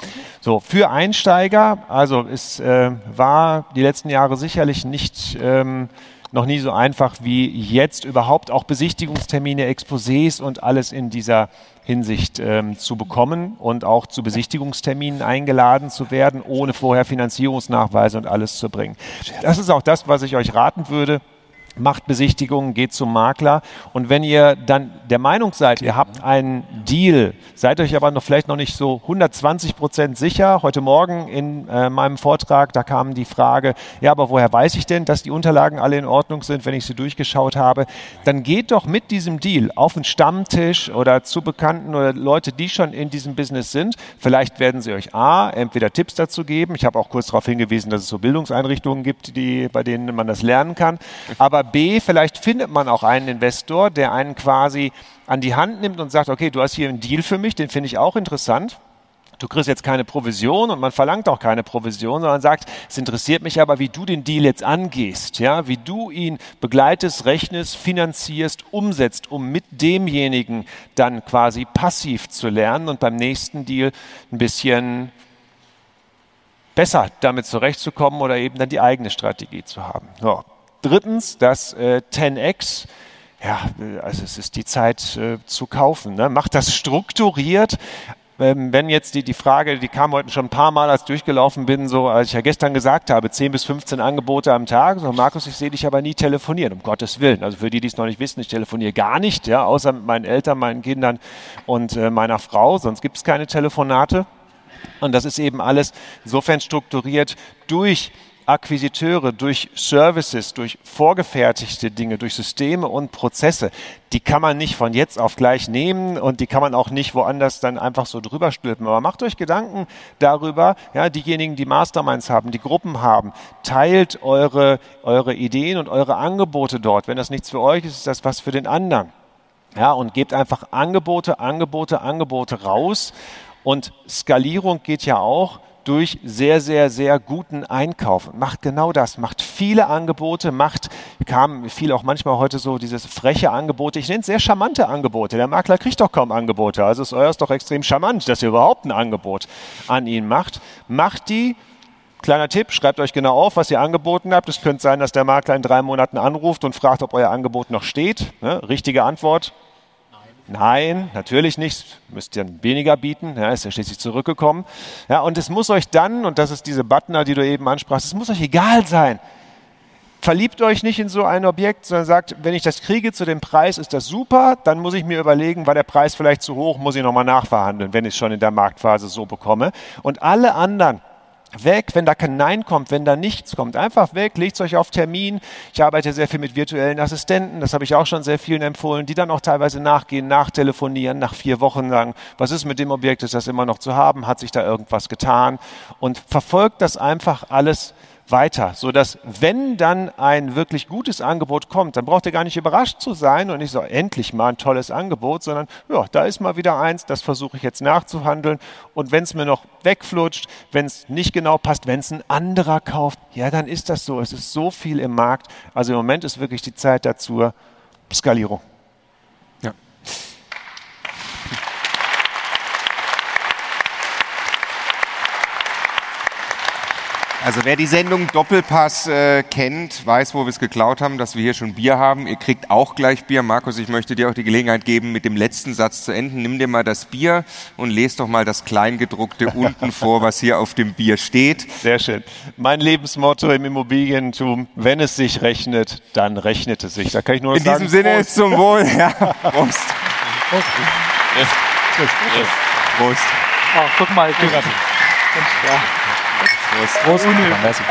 So, für Einsteiger, also es äh, war die letzten Jahre sicherlich nicht ähm, noch nie so einfach wie jetzt überhaupt auch Besichtigungstermine, Exposés und alles in dieser Hinsicht ähm, zu bekommen und auch zu Besichtigungsterminen eingeladen zu werden, ohne vorher Finanzierungsnachweise und alles zu bringen. Das ist auch das, was ich euch raten würde macht Besichtigungen, geht zum Makler. Und wenn ihr dann der Meinung seid, ihr habt einen Deal, seid euch aber noch vielleicht noch nicht so 120 Prozent sicher. Heute Morgen in äh, meinem Vortrag, da kam die Frage, ja, aber woher weiß ich denn, dass die Unterlagen alle in Ordnung sind, wenn ich sie durchgeschaut habe? Dann geht doch mit diesem Deal auf einen Stammtisch oder zu Bekannten oder Leute, die schon in diesem Business sind. Vielleicht werden sie euch A, entweder Tipps dazu geben. Ich habe auch kurz darauf hingewiesen, dass es so Bildungseinrichtungen gibt, die, bei denen man das lernen kann. Aber B, vielleicht findet man auch einen Investor, der einen quasi an die Hand nimmt und sagt, okay, du hast hier einen Deal für mich, den finde ich auch interessant. Du kriegst jetzt keine Provision und man verlangt auch keine Provision, sondern sagt, es interessiert mich aber, wie du den Deal jetzt angehst, ja, wie du ihn begleitest, rechnest, finanzierst, umsetzt, um mit demjenigen dann quasi passiv zu lernen und beim nächsten Deal ein bisschen besser damit zurechtzukommen oder eben dann die eigene Strategie zu haben. So. Drittens, das äh, 10x. Ja, also es ist die Zeit äh, zu kaufen. Ne? Macht das strukturiert. Ähm, wenn jetzt die, die Frage, die kam heute schon ein paar Mal, als ich durchgelaufen bin, so als ich ja gestern gesagt habe, 10 bis 15 Angebote am Tag. So, Markus, ich sehe dich aber nie telefonieren, um Gottes Willen. Also für die, die es noch nicht wissen, ich telefoniere gar nicht, ja, außer mit meinen Eltern, meinen Kindern und äh, meiner Frau, sonst gibt es keine Telefonate. Und das ist eben alles insofern strukturiert durch Akquisiteure, durch Services, durch vorgefertigte Dinge, durch Systeme und Prozesse, die kann man nicht von jetzt auf gleich nehmen und die kann man auch nicht woanders dann einfach so drüber stülpen. Aber macht euch Gedanken darüber, ja, diejenigen, die Masterminds haben, die Gruppen haben, teilt eure, eure Ideen und eure Angebote dort. Wenn das nichts für euch ist, ist das was für den anderen. Ja, und gebt einfach Angebote, Angebote, Angebote raus. Und Skalierung geht ja auch durch sehr, sehr, sehr guten Einkauf. Macht genau das, macht viele Angebote, macht, kam viel auch manchmal heute so dieses freche Angebote, ich nenne es sehr charmante Angebote. Der Makler kriegt doch kaum Angebote, also ist euer ist doch extrem charmant, dass ihr überhaupt ein Angebot an ihn macht. Macht die Kleiner Tipp, schreibt euch genau auf, was ihr angeboten habt. Es könnte sein, dass der Makler in drei Monaten anruft und fragt, ob euer Angebot noch steht. Ne? Richtige Antwort, Nein, natürlich nicht. Müsst ihr weniger bieten. Ja, ist ja schließlich zurückgekommen. Ja, und es muss euch dann, und das ist diese Butner, die du eben ansprachst, es muss euch egal sein. Verliebt euch nicht in so ein Objekt, sondern sagt, wenn ich das kriege zu dem Preis, ist das super. Dann muss ich mir überlegen, war der Preis vielleicht zu hoch, muss ich nochmal nachverhandeln, wenn ich es schon in der Marktphase so bekomme. Und alle anderen weg, wenn da kein Nein kommt, wenn da nichts kommt. Einfach weg, legt euch auf Termin. Ich arbeite sehr viel mit virtuellen Assistenten, das habe ich auch schon sehr vielen empfohlen, die dann auch teilweise nachgehen, nachtelefonieren, nach vier Wochen sagen, was ist mit dem Objekt, ist das immer noch zu haben, hat sich da irgendwas getan und verfolgt das einfach alles weiter, so dass wenn dann ein wirklich gutes Angebot kommt, dann braucht ihr gar nicht überrascht zu sein und nicht so endlich mal ein tolles Angebot, sondern ja, da ist mal wieder eins, das versuche ich jetzt nachzuhandeln und wenn es mir noch wegflutscht, wenn es nicht genau passt, wenn es ein anderer kauft, ja, dann ist das so. Es ist so viel im Markt. Also im Moment ist wirklich die Zeit dazu Skalierung. Also wer die Sendung Doppelpass äh, kennt, weiß, wo wir es geklaut haben, dass wir hier schon Bier haben. Ihr kriegt auch gleich Bier. Markus, ich möchte dir auch die Gelegenheit geben, mit dem letzten Satz zu enden. Nimm dir mal das Bier und lest doch mal das Kleingedruckte unten vor, was hier auf dem Bier steht. Sehr schön. Mein Lebensmotto im Immobilientum, wenn es sich rechnet, dann rechnet es sich. Da kann ich nur In sagen, diesem Sinne Prost. zum Wohl. Ja. Prost. Prost. Prost. Oh, guck mal. Ja. Prost. Prost. Ohne- Merci.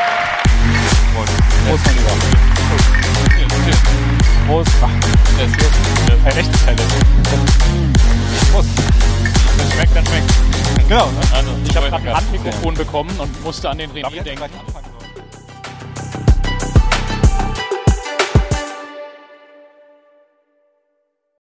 Prost, mein Lieber. Prost. Ach, das ist ein echtes Highlight. Prost. Dann schmeckt, dann schmeckt. Genau. Ne? Also, ich habe gerade ein Handmikrofon bekommen und musste an den René denken.